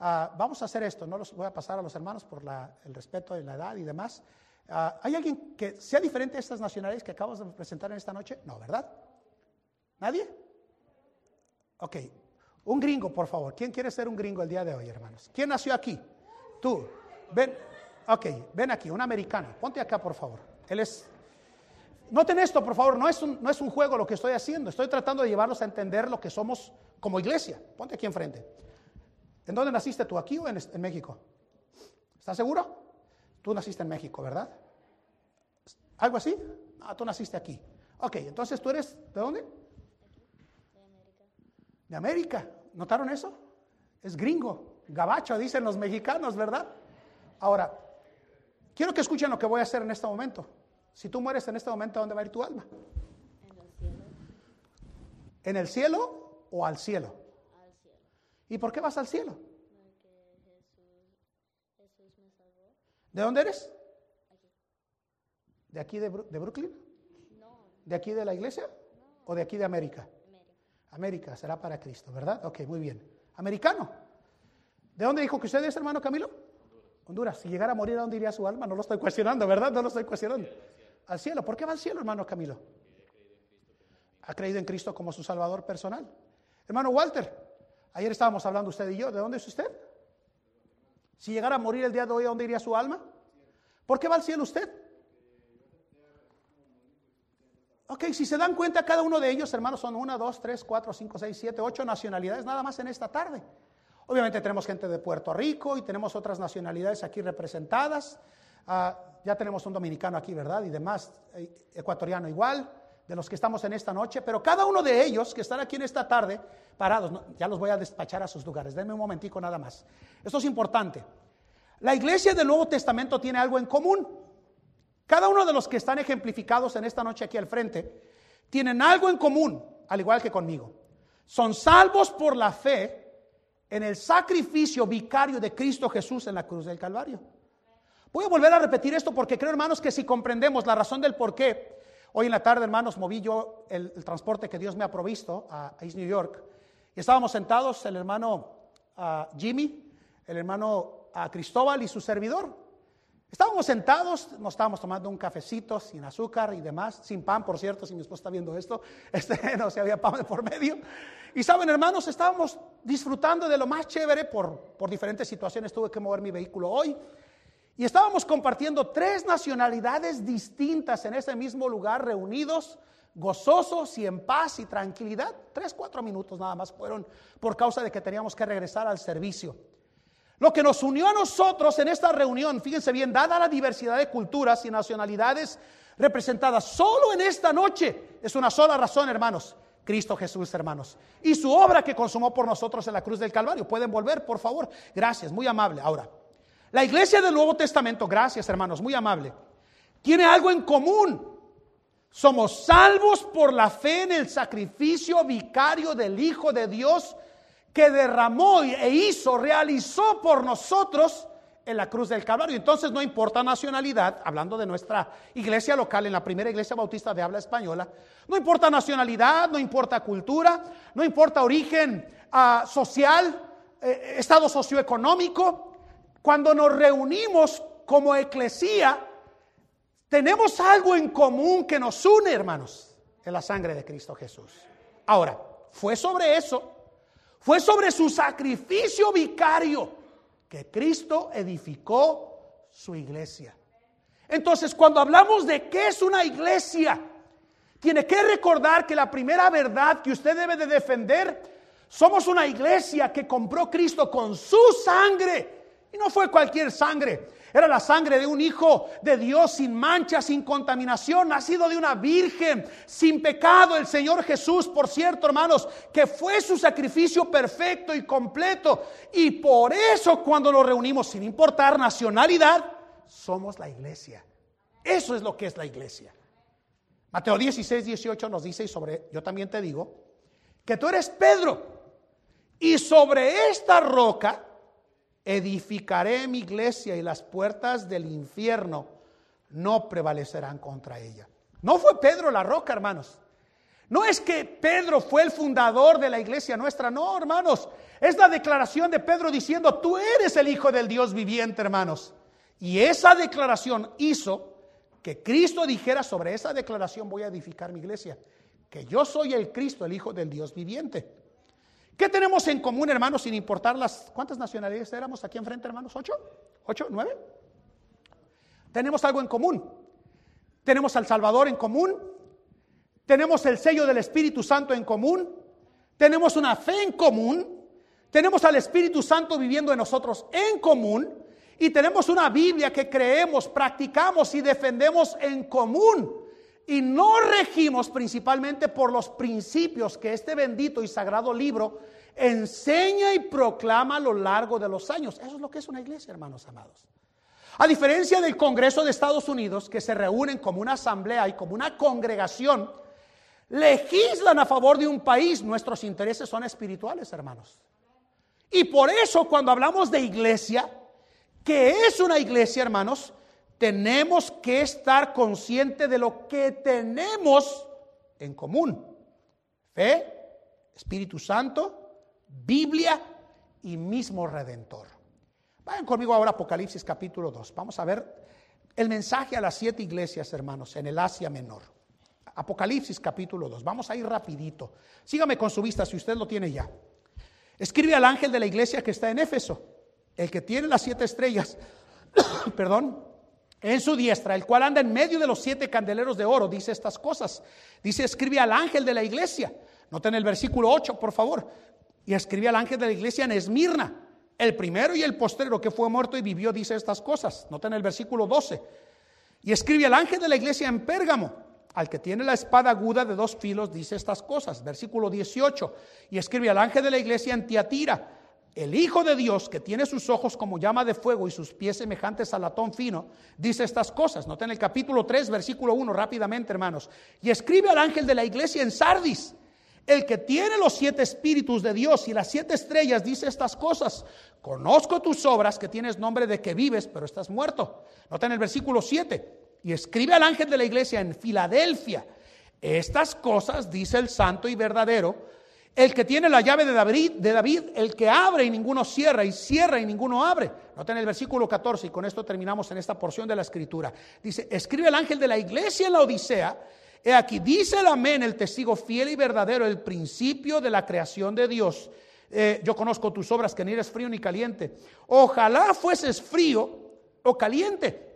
Ah, vamos a hacer esto, no los voy a pasar a los hermanos por el respeto de la edad y demás. Ah, ¿Hay alguien que sea diferente de estas nacionalidades que acabamos de presentar en esta noche? No, ¿verdad? ¿Nadie? Ok. Un gringo, por favor. ¿Quién quiere ser un gringo el día de hoy, hermanos? ¿Quién nació aquí? Tú. Ven. Ok, ven aquí, un americano. Ponte acá, por favor. Él es... Noten esto, por favor, no es, un, no es un juego lo que estoy haciendo. Estoy tratando de llevarlos a entender lo que somos como iglesia. Ponte aquí enfrente. ¿En dónde naciste tú? ¿Aquí o en, en México? ¿Estás seguro? Tú naciste en México, ¿verdad? ¿Algo así? Ah, tú naciste aquí. Ok, entonces tú eres, ¿de dónde? De América. De América. ¿Notaron eso? Es gringo, gabacho, dicen los mexicanos, ¿verdad? Ahora, quiero que escuchen lo que voy a hacer en este momento. Si tú mueres en este momento, ¿a dónde va a ir tu alma? En el cielo. ¿En el cielo o al cielo? Al cielo. ¿Y por qué vas al cielo? ¿De dónde eres? ¿De aquí de, Brooklyn? No. ¿De aquí de la iglesia? ¿O de aquí de América? América? América, será para Cristo, ¿verdad? Ok, muy bien. ¿Americano? ¿De dónde dijo que usted es, hermano Camilo? Honduras. Si llegara a morir, ¿a dónde iría su alma? No lo estoy cuestionando, ¿verdad? No lo estoy cuestionando. Al cielo. ¿Por qué va al cielo, hermano Camilo? Ha creído en Cristo como su Salvador personal. Hermano Walter, ayer estábamos hablando usted y yo. ¿De dónde es usted? Si llegara a morir el día de hoy, ¿a dónde iría su alma? ¿Por qué va al cielo usted? Ok, si se dan cuenta, cada uno de ellos, hermanos, son una, dos, tres, cuatro, cinco, seis, siete, ocho nacionalidades nada más en esta tarde. Obviamente tenemos gente de Puerto Rico y tenemos otras nacionalidades aquí representadas. Ah, ya tenemos un dominicano aquí, ¿verdad? Y demás, eh, ecuatoriano igual de los que estamos en esta noche, pero cada uno de ellos que están aquí en esta tarde, parados, ya los voy a despachar a sus lugares, denme un momentico nada más. Esto es importante. La iglesia del Nuevo Testamento tiene algo en común. Cada uno de los que están ejemplificados en esta noche aquí al frente, tienen algo en común, al igual que conmigo. Son salvos por la fe en el sacrificio vicario de Cristo Jesús en la cruz del Calvario. Voy a volver a repetir esto porque creo, hermanos, que si comprendemos la razón del por qué Hoy en la tarde, hermanos, moví yo el, transporte que Dios me ha provisto a, East New York. Y estábamos sentados el hermano Jimmy, el hermano Cristóbal y su servidor. Estábamos sentados, nos estábamos tomando un cafecito sin azúcar y demás, sin pan, por cierto, si mi esposa está viendo esto, (laughs) este, no se había pan de por medio. Y saben, hermanos, estábamos disfrutando de lo más chévere por, por diferentes situaciones. Tuve que mover mi vehículo hoy y estábamos compartiendo tres nacionalidades distintas en ese mismo lugar, reunidos, gozosos y en paz y tranquilidad. Tres, cuatro minutos nada más fueron por causa de que teníamos que regresar al servicio. Lo que nos unió a nosotros en esta reunión, fíjense bien, dada la diversidad de culturas y nacionalidades representadas solo en esta noche, es una sola razón, hermanos. Cristo Jesús, hermanos. Y su obra que consumó por nosotros en la cruz del Calvario. Pueden volver, por favor. Gracias, muy amable. Ahora, la iglesia del Nuevo Testamento, gracias hermanos, muy amable, tiene algo en común. Somos salvos por la fe en el sacrificio vicario del Hijo de Dios que derramó e hizo, realizó por nosotros en la cruz del Calvario. Entonces no importa nacionalidad, hablando de nuestra iglesia local, en la primera iglesia bautista de habla española, no importa nacionalidad, no importa cultura, no importa origen ah, social, eh, estado socioeconómico, cuando nos reunimos como eclesía, tenemos algo en común que nos une, hermanos, en la sangre de Cristo Jesús. Ahora, fue sobre eso, fue sobre su sacrificio vicario que Cristo edificó su iglesia. Entonces, cuando hablamos de qué es una iglesia, tiene que recordar que la primera verdad que usted debe de defender, somos una iglesia que compró Cristo con su sangre. Y no fue cualquier sangre, era la sangre de un hijo de Dios sin mancha, sin contaminación, nacido de una virgen, sin pecado, el Señor Jesús, por cierto, hermanos, que fue su sacrificio perfecto y completo. Y por eso cuando nos reunimos, sin importar nacionalidad, somos la iglesia. Eso es lo que es la iglesia. Mateo 16, 18 nos dice, y sobre, yo también te digo, que tú eres Pedro, y sobre esta roca edificaré mi iglesia y las puertas del infierno no prevalecerán contra ella. No fue Pedro la roca, hermanos. No es que Pedro fue el fundador de la iglesia nuestra, no, hermanos. Es la declaración de Pedro diciendo, tú eres el Hijo del Dios viviente, hermanos. Y esa declaración hizo que Cristo dijera sobre esa declaración voy a edificar mi iglesia, que yo soy el Cristo, el Hijo del Dios viviente. ¿Qué tenemos en común, hermanos, sin importar las... ¿Cuántas nacionalidades éramos aquí enfrente, hermanos? ¿Ocho? ¿Ocho? ¿Nueve? Tenemos algo en común. Tenemos al Salvador en común. Tenemos el sello del Espíritu Santo en común. Tenemos una fe en común. Tenemos al Espíritu Santo viviendo en nosotros en común. Y tenemos una Biblia que creemos, practicamos y defendemos en común. Y no regimos principalmente por los principios que este bendito y sagrado libro enseña y proclama a lo largo de los años. Eso es lo que es una iglesia, hermanos amados. A diferencia del Congreso de Estados Unidos, que se reúnen como una asamblea y como una congregación, legislan a favor de un país, nuestros intereses son espirituales, hermanos. Y por eso cuando hablamos de iglesia, que es una iglesia, hermanos, tenemos que estar conscientes de lo que tenemos en común. Fe, Espíritu Santo, Biblia y mismo Redentor. Vayan conmigo ahora a Apocalipsis capítulo 2. Vamos a ver el mensaje a las siete iglesias, hermanos, en el Asia Menor. Apocalipsis capítulo 2. Vamos a ir rapidito. Sígame con su vista si usted lo tiene ya. Escribe al ángel de la iglesia que está en Éfeso, el que tiene las siete estrellas. (coughs) Perdón en su diestra, el cual anda en medio de los siete candeleros de oro, dice estas cosas. Dice, escribe al ángel de la iglesia. Noten el versículo 8, por favor. Y escribe al ángel de la iglesia en Esmirna, el primero y el postrero que fue muerto y vivió, dice estas cosas. Noten el versículo 12. Y escribe al ángel de la iglesia en Pérgamo, al que tiene la espada aguda de dos filos, dice estas cosas. Versículo 18. Y escribe al ángel de la iglesia en Tiatira el Hijo de Dios, que tiene sus ojos como llama de fuego y sus pies semejantes a latón fino, dice estas cosas. Noten el capítulo 3, versículo 1, rápidamente, hermanos. Y escribe al ángel de la iglesia en Sardis, el que tiene los siete espíritus de Dios y las siete estrellas, dice estas cosas. Conozco tus obras, que tienes nombre de que vives, pero estás muerto. Noten el versículo 7. Y escribe al ángel de la iglesia en Filadelfia. Estas cosas dice el santo y verdadero el que tiene la llave de David, de David, el que abre y ninguno cierra, y cierra y ninguno abre. Noten el versículo 14, y con esto terminamos en esta porción de la escritura. Dice, escribe el ángel de la iglesia en la Odisea, he aquí, dice el amén, el testigo fiel y verdadero, el principio de la creación de Dios. Eh, yo conozco tus obras, que ni eres frío ni caliente. Ojalá fueses frío o caliente.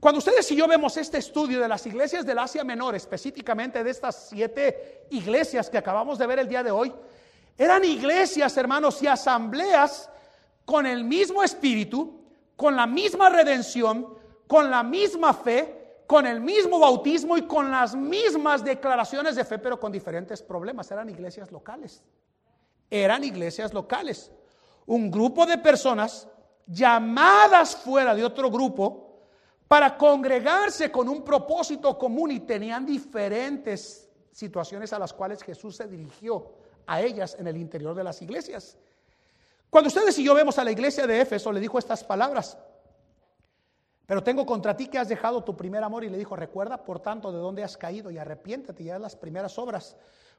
Cuando ustedes y yo vemos este estudio de las iglesias del Asia Menor, específicamente de estas siete iglesias que acabamos de ver el día de hoy, eran iglesias, hermanos, y asambleas con el mismo espíritu, con la misma redención, con la misma fe, con el mismo bautismo y con las mismas declaraciones de fe, pero con diferentes problemas. Eran iglesias locales. Eran iglesias locales. Un grupo de personas llamadas fuera de otro grupo para congregarse con un propósito común y tenían diferentes situaciones a las cuales Jesús se dirigió a ellas en el interior de las iglesias. Cuando ustedes y yo vemos a la iglesia de Éfeso, le dijo estas palabras, pero tengo contra ti que has dejado tu primer amor y le dijo, recuerda por tanto de dónde has caído y arrepiéntate ya de las primeras obras.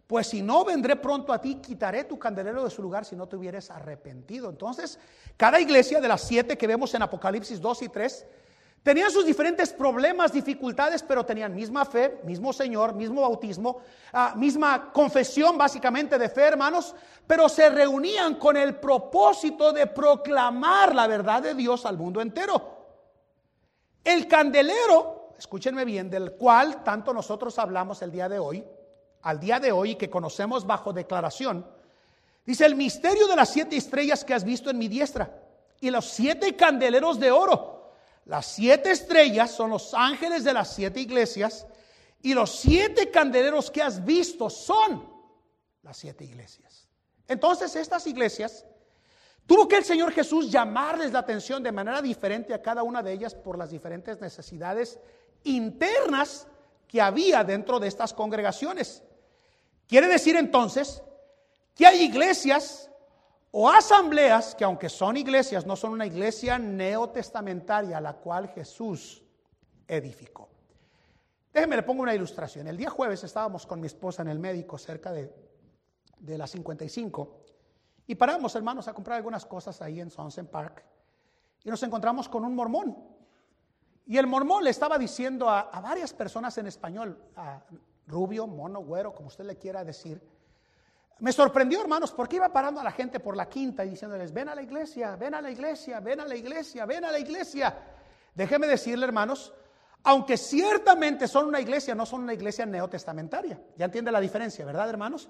Pues si no vendré pronto a ti, quitaré tu candelero de su lugar si no te hubieras arrepentido. Entonces, cada iglesia de las siete que vemos en Apocalipsis 2 y 3, tenían sus diferentes problemas, dificultades, pero tenían misma fe, mismo Señor, mismo bautismo, ah, misma confesión básicamente de fe, hermanos, pero se reunían con el propósito de proclamar la verdad de Dios al mundo entero. El candelero, escúchenme bien, del cual tanto nosotros hablamos el día de hoy, al día de hoy que conocemos bajo declaración, dice el misterio de las siete estrellas que has visto en mi diestra y los siete candeleros de oro. Las siete estrellas son los ángeles de las siete iglesias y los siete candeleros que has visto son las siete iglesias. Entonces estas iglesias Tuvo que el Señor Jesús llamarles la atención de manera diferente a cada una de ellas por las diferentes necesidades internas que había dentro de estas congregaciones. Quiere decir entonces que hay iglesias o asambleas que aunque son iglesias, no son una iglesia neotestamentaria a la cual Jesús edificó. Déjenme le pongo una ilustración. El día jueves estábamos con mi esposa en el médico cerca de, de las 55 y paramos, hermanos, a comprar algunas cosas ahí en Sunset Park. Y nos encontramos con un mormón. Y el mormón le estaba diciendo a, varias personas en español, a rubio, mono, güero, como usted le quiera decir. Me sorprendió, hermanos, porque iba parando a la gente por la quinta y diciéndoles, ven a la iglesia, ven a la iglesia, ven a la iglesia, ven a la iglesia. Déjeme decirle, hermanos, aunque ciertamente son una iglesia, no son una iglesia neotestamentaria. Ya entiende la diferencia, ¿verdad, hermanos?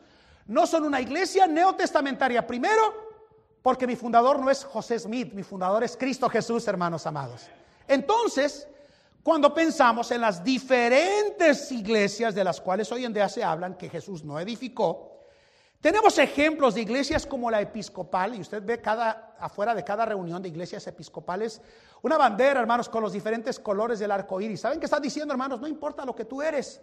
No son una iglesia neotestamentaria. Primero, porque mi fundador no es José Smith, mi fundador es Cristo Jesús, hermanos amados. Entonces, cuando pensamos en las diferentes iglesias de las cuales hoy en día se hablan que Jesús no edificó, tenemos ejemplos de iglesias como la episcopal, y usted ve cada, afuera de cada reunión de iglesias episcopales, una bandera, hermanos, con los diferentes colores del arco iris. ¿Saben qué está diciendo, hermanos? No importa lo que tú eres,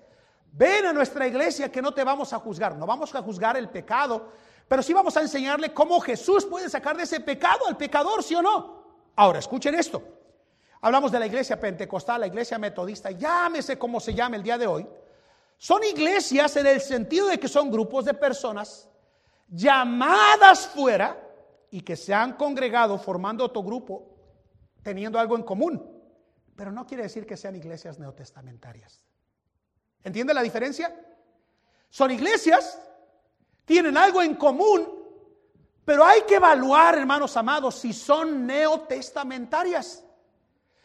Ven a nuestra iglesia que no te vamos a juzgar, no vamos a juzgar el pecado, pero sí vamos a enseñarle cómo Jesús puede sacar de ese pecado al pecador, ¿sí o no? Ahora, escuchen esto. Hablamos de la iglesia pentecostal, la iglesia metodista, llámese como se llame el día de hoy. Son iglesias en el sentido de que son grupos de personas llamadas fuera y que se han congregado formando otro grupo teniendo algo en común. Pero no quiere decir que sean iglesias neotestamentarias. ¿Entiende la diferencia? Son iglesias, tienen algo en común, pero hay que evaluar, hermanos amados, si son neotestamentarias,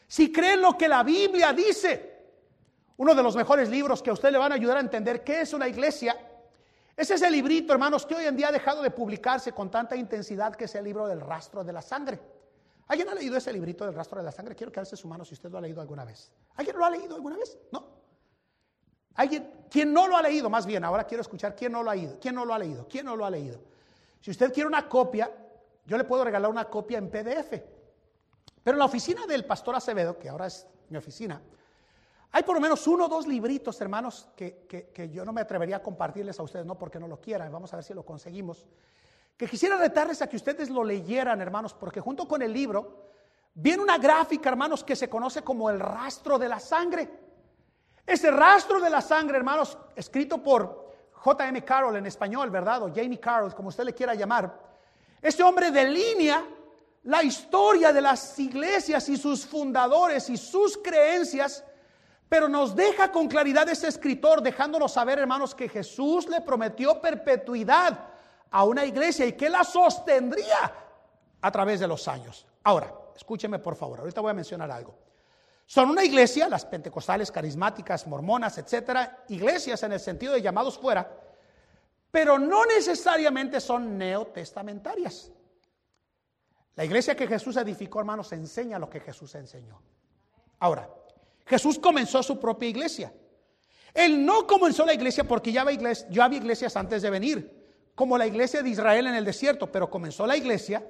si creen lo que la Biblia dice. Uno de los mejores libros que a usted le van a ayudar a entender qué es una iglesia, ese es el librito, hermanos, que hoy en día ha dejado de publicarse con tanta intensidad que es el libro del rastro de la sangre. ¿Alguien ha leído ese librito del rastro de la sangre? Quiero que alce su mano si usted lo ha leído alguna vez. ¿Alguien lo ha leído alguna vez? ¿No? Alguien, quien no lo ha leído, más bien, ahora quiero escuchar quién no lo ha leído, quién no lo ha leído, quién no lo ha leído. Si usted quiere una copia, yo le puedo regalar una copia en PDF. Pero en la oficina del pastor Acevedo, que ahora es mi oficina, hay por lo menos uno o dos libritos, hermanos, que, que, yo no me atrevería a compartirles a ustedes, no porque no lo quieran, vamos a ver si lo conseguimos. Que quisiera retarles a que ustedes lo leyeran, hermanos, porque junto con el libro viene una gráfica, hermanos, que se conoce como el rastro de la sangre. Ese rastro de la sangre, hermanos, escrito por J.M. Carroll en español, ¿verdad? O Jamie Carroll, como usted le quiera llamar. Este hombre delinea la historia de las iglesias y sus fundadores y sus creencias, pero nos deja con claridad ese escritor, dejándonos saber, hermanos, que Jesús le prometió perpetuidad a una iglesia y que la sostendría a través de los años. Ahora, escúcheme por favor, ahorita voy a mencionar algo. Son una iglesia, las pentecostales, carismáticas, mormonas, etcétera, iglesias en el sentido de llamados fuera, pero no necesariamente son neotestamentarias. La iglesia que Jesús edificó, hermanos, enseña lo que Jesús enseñó. Ahora, Jesús comenzó su propia iglesia. Él no comenzó la iglesia porque ya había, iglesias, había iglesias antes de venir, como la iglesia de Israel en el desierto, pero comenzó la iglesia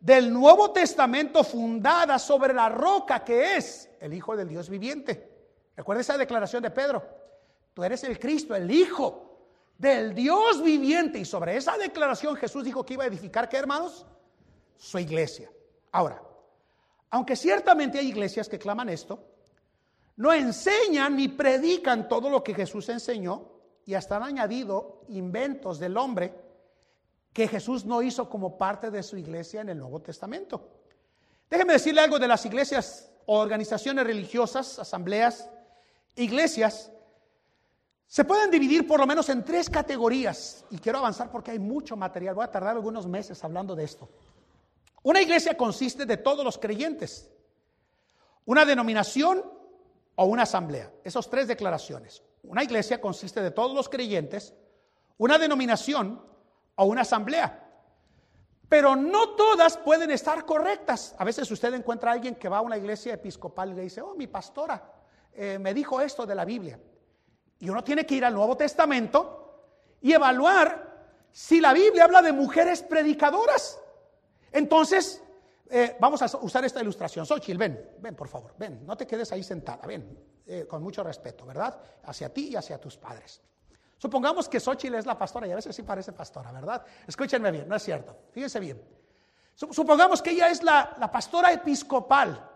del Nuevo Testamento fundada sobre la roca que es el Hijo del Dios viviente. Recuerda esa declaración de Pedro. Tú eres el Cristo, el Hijo del Dios viviente. Y sobre esa declaración Jesús dijo que iba a edificar, ¿qué hermanos? Su iglesia. Ahora, aunque ciertamente hay iglesias que claman esto, no enseñan ni predican todo lo que Jesús enseñó y hasta han añadido inventos del hombre que Jesús no hizo como parte de su iglesia en el Nuevo Testamento. Déjeme decirle algo de las iglesias o organizaciones religiosas, asambleas, iglesias se pueden dividir por lo menos en tres categorías y quiero avanzar porque hay mucho material. Voy a tardar algunos meses hablando de esto. Una iglesia consiste de todos los creyentes, una denominación o una asamblea. Esas tres declaraciones. Una iglesia consiste de todos los creyentes, una denominación o una asamblea. Pero no todas pueden estar correctas. A veces usted encuentra a alguien que va a una iglesia episcopal y le dice, oh, mi pastora eh, me dijo esto de la Biblia. Y uno tiene que ir al Nuevo Testamento y evaluar si la Biblia habla de mujeres predicadoras. Entonces, eh, vamos a usar esta ilustración. Xochitl, ven, ven por favor, ven, no te quedes ahí sentada, ven, eh, con mucho respeto, ¿verdad? Hacia ti y hacia tus padres. Supongamos que Xochitl es la pastora, y a veces sí parece pastora, ¿verdad? Escúchenme bien, no es cierto, fíjense bien. Supongamos que ella es la, la pastora episcopal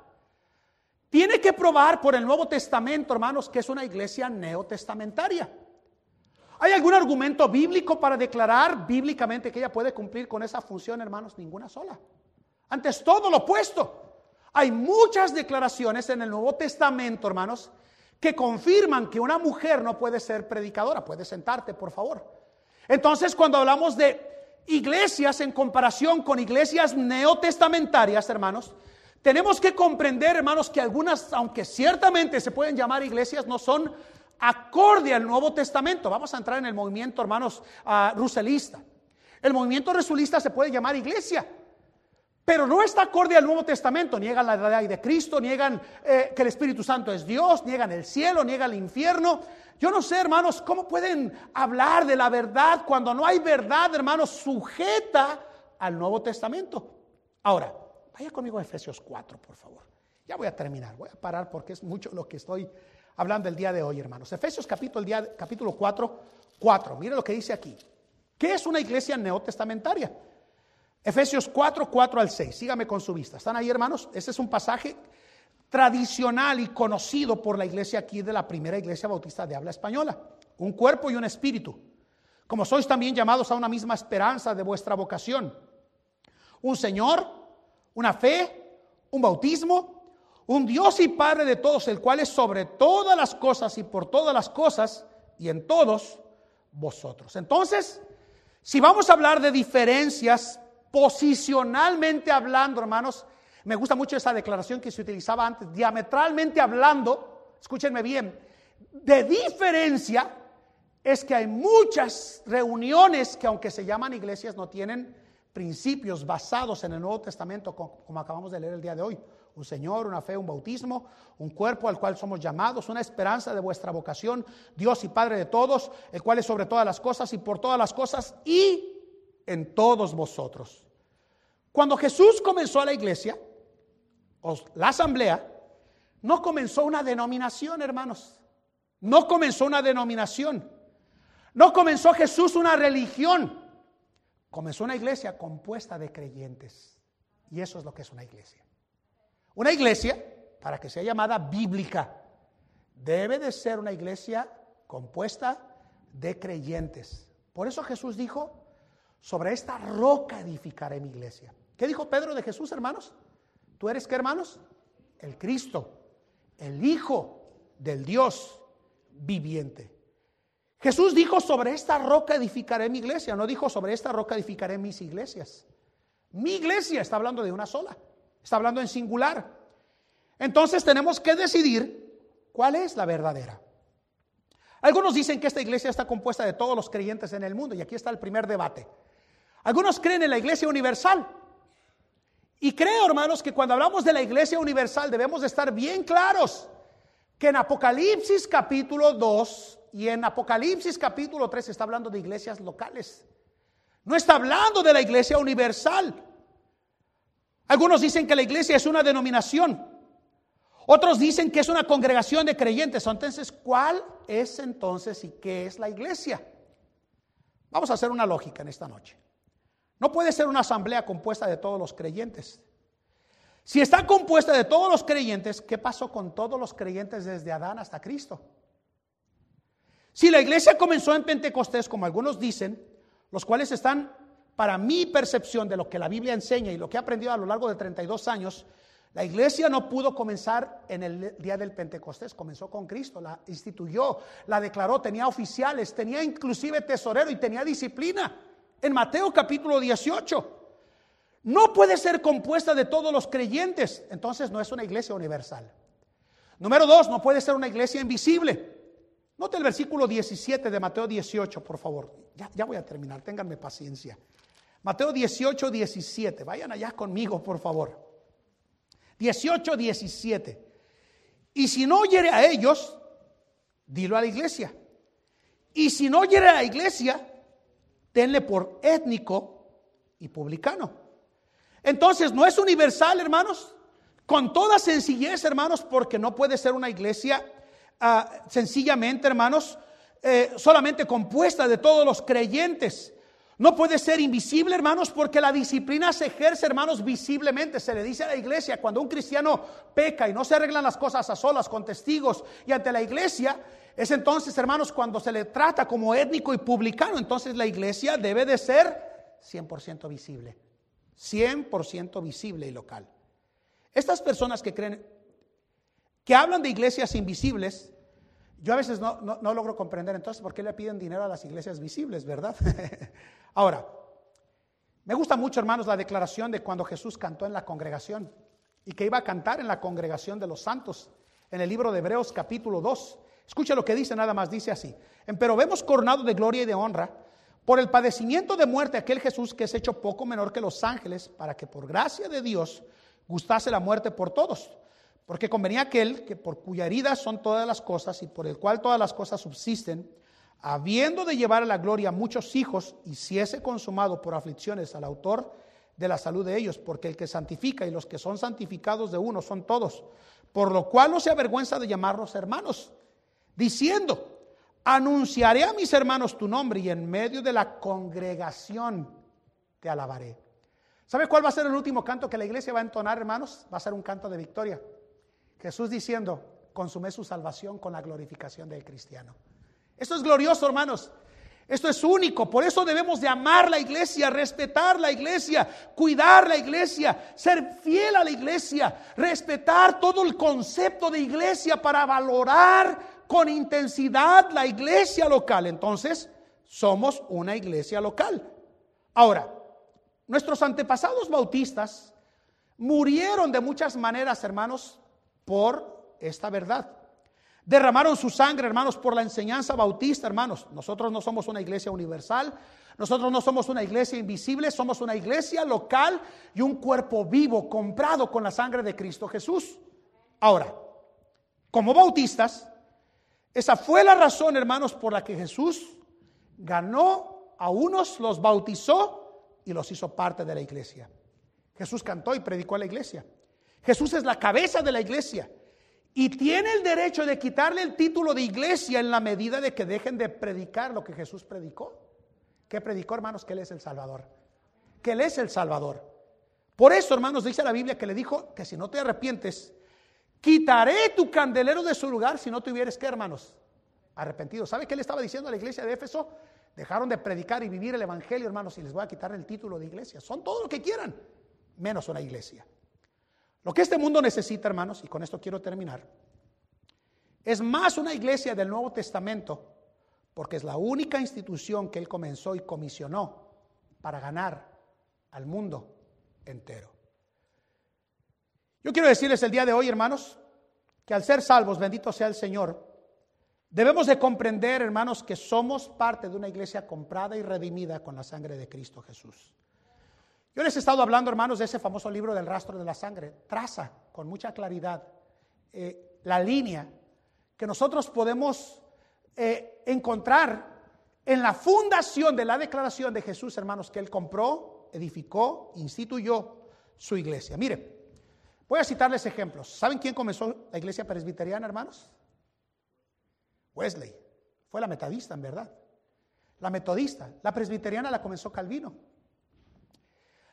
tiene que probar por el Nuevo Testamento, hermanos, que es una iglesia neotestamentaria. ¿Hay algún argumento bíblico para declarar bíblicamente que ella puede cumplir con esa función, hermanos? Ninguna sola. Antes todo lo opuesto. Hay muchas declaraciones en el Nuevo Testamento, hermanos, que confirman que una mujer no puede ser predicadora. Puedes sentarte, por favor. Entonces, cuando hablamos de iglesias en comparación con iglesias neotestamentarias, hermanos, tenemos que comprender, hermanos, que algunas, aunque ciertamente se pueden llamar iglesias, no son acorde al Nuevo Testamento. Vamos a entrar en el movimiento, hermanos, uh. El movimiento ruselista se puede llamar iglesia, pero no está acorde al Nuevo Testamento. Niegan la edad de Cristo, niegan eh, que el Espíritu Santo es Dios, niegan el cielo, niegan el infierno. Yo no sé, hermanos, cómo pueden hablar de la verdad cuando no hay verdad, hermanos, sujeta al Nuevo Testamento. Ahora, Vaya conmigo a Efesios 4, por favor. Ya voy a terminar, voy a parar porque es mucho lo que estoy hablando el día de hoy, hermanos. Efesios capítulo, día, capítulo 4, 4. Mire lo que dice aquí. ¿Qué es una iglesia neotestamentaria? Efesios 4, 4 al 6. Sígame con su vista. ¿Están ahí, hermanos? Ese es un pasaje tradicional y conocido por la iglesia aquí de la primera iglesia bautista de habla española. Un cuerpo y un espíritu. Como sois también llamados a una misma esperanza de vuestra vocación. Un Señor, una fe, un bautismo, un Dios y Padre de todos, el cual es sobre todas las cosas y por todas las cosas y en todos vosotros. Entonces, si vamos a hablar de diferencias posicionalmente hablando, hermanos, me gusta mucho esa declaración que se utilizaba antes, diametralmente hablando, escúchenme bien, de diferencia es que hay muchas reuniones que aunque se llaman iglesias no tienen principios basados en el Nuevo Testamento, como acabamos de leer el día de hoy. Un Señor, una fe, un bautismo, un cuerpo al cual somos llamados, una esperanza de vuestra vocación, Dios y Padre de todos, el cual es sobre todas las cosas y por todas las cosas y en todos vosotros. Cuando Jesús comenzó la iglesia, o la asamblea, no comenzó una denominación, hermanos. No comenzó una denominación. No comenzó Jesús una religión comenzó una iglesia compuesta de creyentes. Y eso es lo que es una iglesia. Una iglesia, para que sea llamada bíblica, debe de ser una iglesia compuesta de creyentes. Por eso Jesús dijo, sobre esta roca edificaré mi iglesia. ¿Qué dijo Pedro de Jesús, hermanos? ¿Tú eres qué, hermanos? El Cristo, el Hijo del Dios viviente. Jesús dijo, sobre esta roca edificaré mi iglesia, no dijo, sobre esta roca edificaré mis iglesias. Mi iglesia está hablando de una sola, está hablando en singular. Entonces tenemos que decidir cuál es la verdadera. Algunos dicen que esta iglesia está compuesta de todos los creyentes en el mundo y aquí está el primer debate. Algunos creen en la iglesia universal. Y creo, hermanos, que cuando hablamos de la iglesia universal debemos de estar bien claros que en Apocalipsis capítulo 2 y en Apocalipsis capítulo 3 está hablando de iglesias locales. No está hablando de la iglesia universal. Algunos dicen que la iglesia es una denominación. Otros dicen que es una congregación de creyentes. Entonces, ¿cuál es entonces y qué es la iglesia? Vamos a hacer una lógica en esta noche. No puede ser una asamblea compuesta de todos los creyentes. Si está compuesta de todos los creyentes, ¿qué pasó con todos los creyentes desde Adán hasta Cristo? Si la iglesia comenzó en Pentecostés, como algunos dicen, los cuales están, para mi percepción de lo que la Biblia enseña y lo que he aprendido a lo largo de 32 años, la iglesia no pudo comenzar en el día del Pentecostés, comenzó con Cristo, la instituyó, la declaró, tenía oficiales, tenía inclusive tesorero y tenía disciplina. En Mateo capítulo 18. No puede ser compuesta de todos los creyentes, entonces no es una iglesia universal. Número dos, no puede ser una iglesia invisible. Note el versículo 17 de Mateo 18, por favor. Ya, voy a terminar, ténganme paciencia. Mateo 18, 17. Vayan allá conmigo, por favor. 18, 17. Y si no oyere a ellos, dilo a la iglesia. Y si no oyere a la iglesia, tenle por étnico y publicano. Entonces, no es universal, hermanos. Con toda sencillez, hermanos, porque no puede ser una iglesia ah, sencillamente, hermanos, eh, solamente compuesta de todos los creyentes. No puede ser invisible, hermanos, porque la disciplina se ejerce, hermanos, visiblemente. Se le dice a la iglesia, cuando un cristiano peca y no se arreglan las cosas a solas con testigos y ante la iglesia, es entonces, hermanos, cuando se le trata como étnico y publicano, entonces la iglesia debe de ser 100% visible. 100% visible y local. Estas personas que creen, que hablan de iglesias invisibles, yo a veces no, no, logro comprender entonces por qué le piden dinero a las iglesias visibles, ¿verdad? (laughs) Ahora, me gusta mucho, hermanos, la declaración de cuando Jesús cantó en la congregación y que iba a cantar en la congregación de los santos en el libro de Hebreos capítulo 2. Escucha lo que dice, nada más dice así. Pero vemos coronado de gloria y de honra por el padecimiento de muerte aquel Jesús que es hecho poco menor que los ángeles, para que por gracia de Dios gustase la muerte por todos porque convenía aquel que por cuya herida son todas las cosas y por el cual todas las cosas subsisten, habiendo de llevar a la gloria muchos hijos, hiciese consumado por aflicciones al autor de la salud de ellos, porque el que santifica y los que son santificados de uno son todos, por lo cual no se avergüenza de llamarlos hermanos, diciendo, anunciaré a mis hermanos tu nombre y en medio de la congregación te alabaré. ¿Sabe cuál va a ser el último canto que la iglesia va a entonar, hermanos? Va a ser un canto de victoria. Jesús diciendo, consumé su salvación con la glorificación del cristiano. Esto es glorioso, hermanos. Esto es único, por eso debemos de amar la iglesia, respetar la iglesia, cuidar la iglesia, ser fiel a la iglesia, respetar todo el concepto de iglesia para valorar con intensidad la iglesia local. Entonces, somos una iglesia local. Ahora, nuestros antepasados bautistas murieron de muchas maneras, hermanos, por esta verdad. Derramaron su sangre, hermanos, por la enseñanza bautista, hermanos. Nosotros no somos una iglesia universal, nosotros no somos una iglesia invisible, somos una iglesia local y un cuerpo vivo comprado con la sangre de Cristo Jesús. Ahora, como bautistas, esa fue la razón, hermanos, por la que Jesús ganó a unos, los bautizó y los hizo parte de la iglesia. Jesús cantó y predicó a la iglesia. Jesús es la cabeza de la iglesia y tiene el derecho de quitarle el título de iglesia en la medida de que dejen de predicar lo que Jesús predicó. ¿Qué predicó, hermanos? Que Él es el Salvador. Que Él es el Salvador. Por eso, hermanos, dice la Biblia que le dijo que si no te arrepientes, quitaré tu candelero de su lugar si no tuvieres que, hermanos, arrepentido. ¿Sabe qué le estaba diciendo a la iglesia de Éfeso? Dejaron de predicar y vivir el Evangelio, hermanos, y les voy a quitar el título de iglesia. Son todo lo que quieran, menos una iglesia. Lo que este mundo necesita, hermanos, y con esto quiero terminar, es más una iglesia del Nuevo Testamento, porque es la única institución que él comenzó y comisionó para ganar al mundo entero. Yo quiero decirles el día de hoy, hermanos, que al ser salvos, bendito sea el Señor, debemos de comprender, hermanos, que somos parte de una iglesia comprada y redimida con la sangre de Cristo Jesús. Yo les he estado hablando, hermanos, de ese famoso libro del rastro de la sangre. Traza con mucha claridad eh, la línea que nosotros podemos eh, encontrar en la fundación de la declaración de Jesús, hermanos, que Él compró, edificó, instituyó su iglesia. Mire, voy a citarles ejemplos. ¿Saben quién comenzó la iglesia presbiteriana, hermanos? Wesley. Fue la metodista, en verdad. La metodista. La presbiteriana la comenzó Calvino.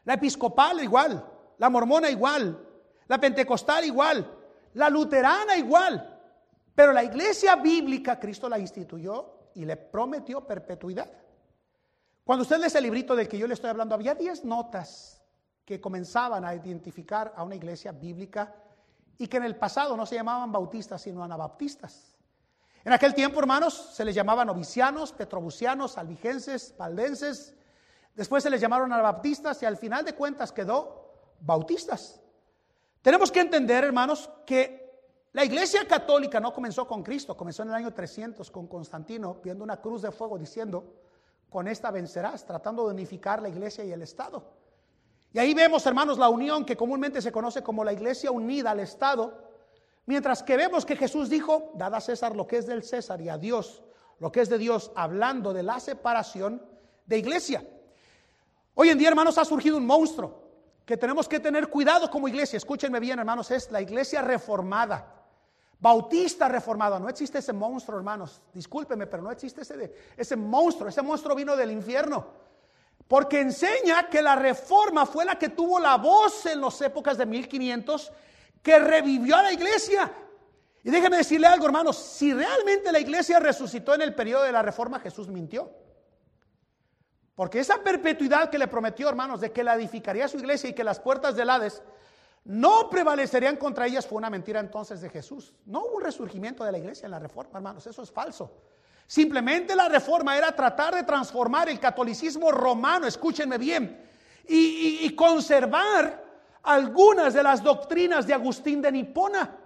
La episcopal igual. La mormona igual. La pentecostal igual. La luterana igual. Pero la iglesia bíblica, Cristo la instituyó y le prometió perpetuidad. Cuando usted lee ese librito del que yo le estoy hablando, había 10 notas que comenzaban a identificar a una iglesia bíblica y que en el pasado no se llamaban bautistas, sino anabaptistas. En aquel tiempo, hermanos, se les llamaban novicianos, petrobucianos, albigenses, valdenses. Después se les llamaron anabaptistas y al final de cuentas quedó bautistas. Tenemos que entender, hermanos, que la iglesia católica no comenzó con Cristo, comenzó en el año 300 con Constantino, viendo una cruz de fuego diciendo, con esta vencerás, tratando de unificar la iglesia y el Estado. Y ahí vemos, hermanos, la unión que comúnmente se conoce como la iglesia unida al Estado, mientras que vemos que Jesús dijo, dad a César lo que es del César y a Dios lo que es de Dios, hablando de la separación de iglesia. Hoy en día, hermanos, ha surgido un monstruo que tenemos que tener cuidado como iglesia. Escúchenme bien, hermanos, es la iglesia reformada. Bautista reformado. No existe ese monstruo, hermanos. Discúlpeme, pero no existe ese, ese monstruo. Ese monstruo vino del infierno. Porque enseña que la reforma fue la que tuvo la voz en las épocas de 1500 que revivió a la iglesia. Y déjeme decirle algo, hermanos. Si realmente la iglesia resucitó en el periodo de la reforma, Jesús mintió. Porque esa perpetuidad que le prometió, hermanos, de que la edificaría su iglesia y que las puertas del Hades no prevalecerían contra ellas fue una mentira entonces de Jesús. No hubo un resurgimiento de la iglesia en la reforma, hermanos, eso es falso. Simplemente la reforma era tratar de transformar el catolicismo romano, escúchenme bien, y, y conservar algunas de las doctrinas de Agustín de Nipona,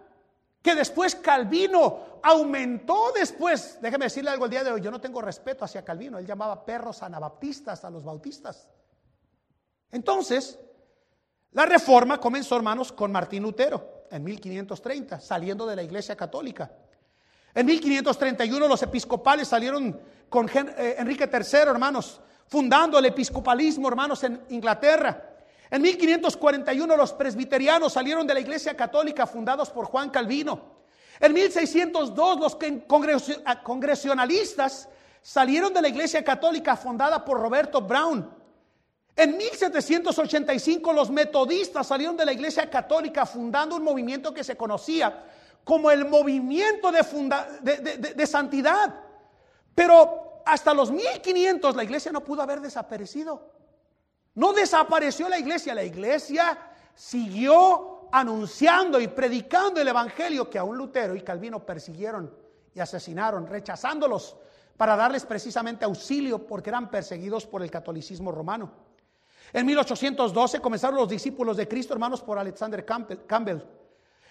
que después Calvino aumentó después. Déjeme decirle algo el día de hoy, yo no tengo respeto hacia Calvino, él llamaba perros anabaptistas a los bautistas. Entonces, la reforma comenzó, hermanos, con Martín Lutero en 1530, saliendo de la Iglesia Católica. En 1531 los episcopales salieron con eh, Enrique III, hermanos, fundando el episcopalismo, hermanos, en Inglaterra. En 1541 los presbiterianos salieron de la Iglesia Católica fundados por Juan Calvino. En 1602 los congresionalistas salieron de la Iglesia Católica fundada por Roberto Brown. En 1785 los metodistas salieron de la iglesia católica fundando un movimiento que se conocía como el movimiento de, de, santidad. Pero hasta los 1500 la iglesia no pudo haber desaparecido. No desapareció la iglesia, la iglesia siguió anunciando y predicando el evangelio que aún Lutero y Calvino persiguieron y asesinaron, rechazándolos para darles precisamente auxilio porque eran perseguidos por el catolicismo romano. En 1812 comenzaron los discípulos de Cristo, hermanos, por Alexander Campbell.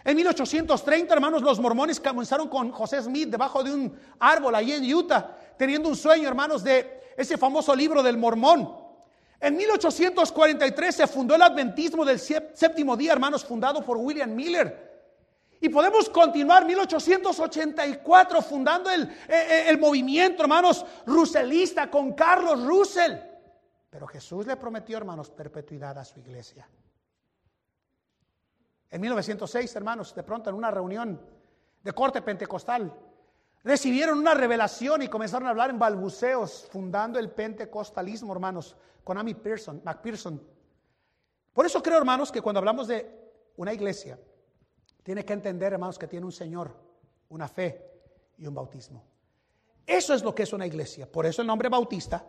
En 1830, hermanos, los mormones comenzaron con José Smith debajo de un árbol ahí en Utah, teniendo un sueño, hermanos, de ese famoso libro del mormón. En 1843 se fundó el adventismo del séptimo día, hermanos, fundado por William Miller. Y podemos continuar 1884 fundando el, eh, eh, el movimiento, hermanos, ruselista con Carlos Russell. Pero Jesús le prometió, hermanos, perpetuidad a su iglesia. En 1906, hermanos, de pronto en una reunión de corte pentecostal, recibieron una revelación y comenzaron a hablar en balbuceos, fundando el pentecostalismo, hermanos, con Amy Pearson, McPherson. Por eso creo, hermanos, que cuando hablamos de una iglesia, tiene que entender, hermanos, que tiene un Señor, una fe y un bautismo. Eso es lo que es una iglesia. Por eso el nombre bautista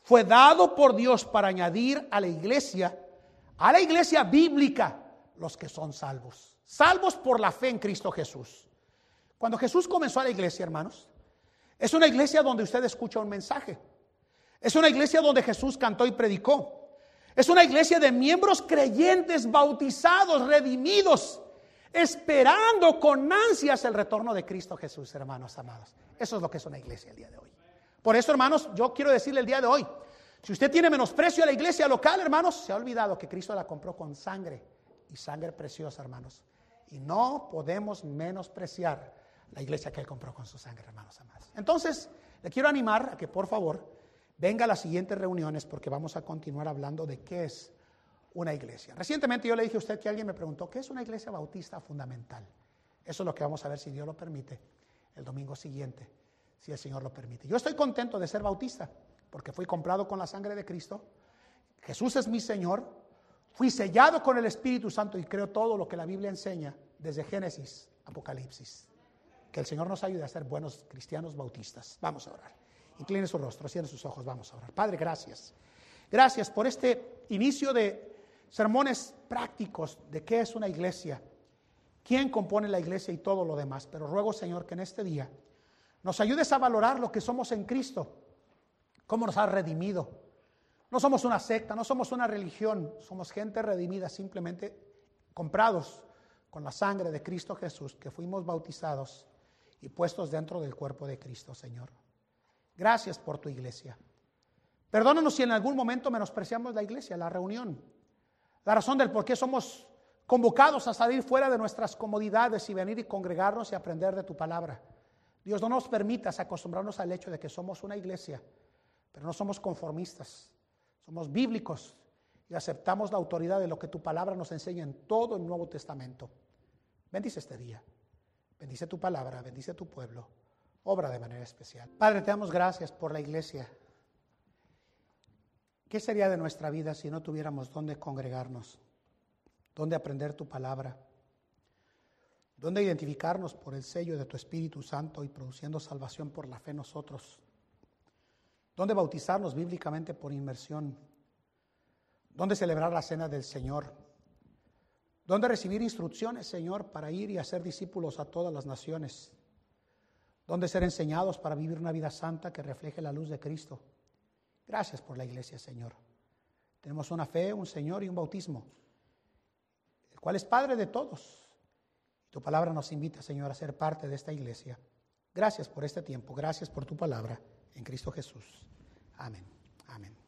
fue dado por Dios para añadir a la iglesia, a la iglesia bíblica, los que son salvos. Salvos por la fe en Cristo Jesús. Cuando Jesús comenzó a la iglesia, hermanos, es una iglesia donde usted escucha un mensaje. Es una iglesia donde Jesús cantó y predicó. Es una iglesia de miembros creyentes, bautizados, redimidos, esperando con ansias el retorno de Cristo Jesús, hermanos amados. Eso es lo que es una iglesia el día de hoy. Por eso, hermanos, yo quiero decirle el día de hoy, si usted tiene menosprecio a la iglesia local, hermanos, se ha olvidado que Cristo la compró con sangre y sangre preciosa, hermanos. Y no podemos menospreciar la iglesia que Él compró con su sangre, hermanos amados. Entonces, le quiero animar a que por favor venga a las siguientes reuniones porque vamos a continuar hablando de qué es una iglesia. Recientemente yo le dije a usted que alguien me preguntó, ¿qué es una iglesia bautista fundamental? Eso es lo que vamos a ver si Dios lo permite el domingo siguiente, si el Señor lo permite. Yo estoy contento de ser bautista, porque fui comprado con la sangre de Cristo. Jesús es mi Señor. Fui sellado con el Espíritu Santo y creo todo lo que la Biblia enseña desde Génesis, Apocalipsis. Que el Señor nos ayude a ser buenos cristianos bautistas. Vamos a orar. Incline su rostro, cierre sus ojos, vamos a orar. Padre, gracias. Gracias por este inicio de sermones prácticos de qué es una iglesia, quién compone la iglesia y todo lo demás. Pero ruego, Señor, que en este día nos ayudes a valorar lo que somos en Cristo, cómo nos ha redimido. No somos una secta, no somos una religión, somos gente redimida, simplemente comprados con la sangre de Cristo Jesús, que fuimos bautizados y puestos dentro del cuerpo de Cristo, Señor. Gracias por tu iglesia. Perdónanos si en algún momento menospreciamos la iglesia, la reunión. La razón del por qué somos convocados a salir fuera de nuestras comodidades y venir y congregarnos y aprender de tu palabra. Dios, no nos permitas acostumbrarnos al hecho de que somos una iglesia, pero no somos conformistas, somos bíblicos y aceptamos la autoridad de lo que tu palabra nos enseña en todo el Nuevo Testamento. Bendice este día, bendice tu palabra, bendice tu pueblo. Obra de manera especial. Padre, te damos gracias por la iglesia. ¿Qué sería de nuestra vida si no tuviéramos dónde congregarnos, dónde aprender tu palabra, dónde identificarnos por el sello de tu Espíritu Santo y produciendo salvación por la fe nosotros, dónde bautizarnos bíblicamente por inmersión, dónde celebrar la cena del Señor, dónde recibir instrucciones, Señor, para ir y hacer discípulos a todas las naciones? donde ser enseñados para vivir una vida santa que refleje la luz de Cristo. Gracias por la iglesia, Señor. Tenemos una fe, un Señor y un bautismo, el cual es Padre de todos. Tu palabra nos invita, Señor, a ser parte de esta iglesia. Gracias por este tiempo, gracias por tu palabra en Cristo Jesús. Amén. Amén.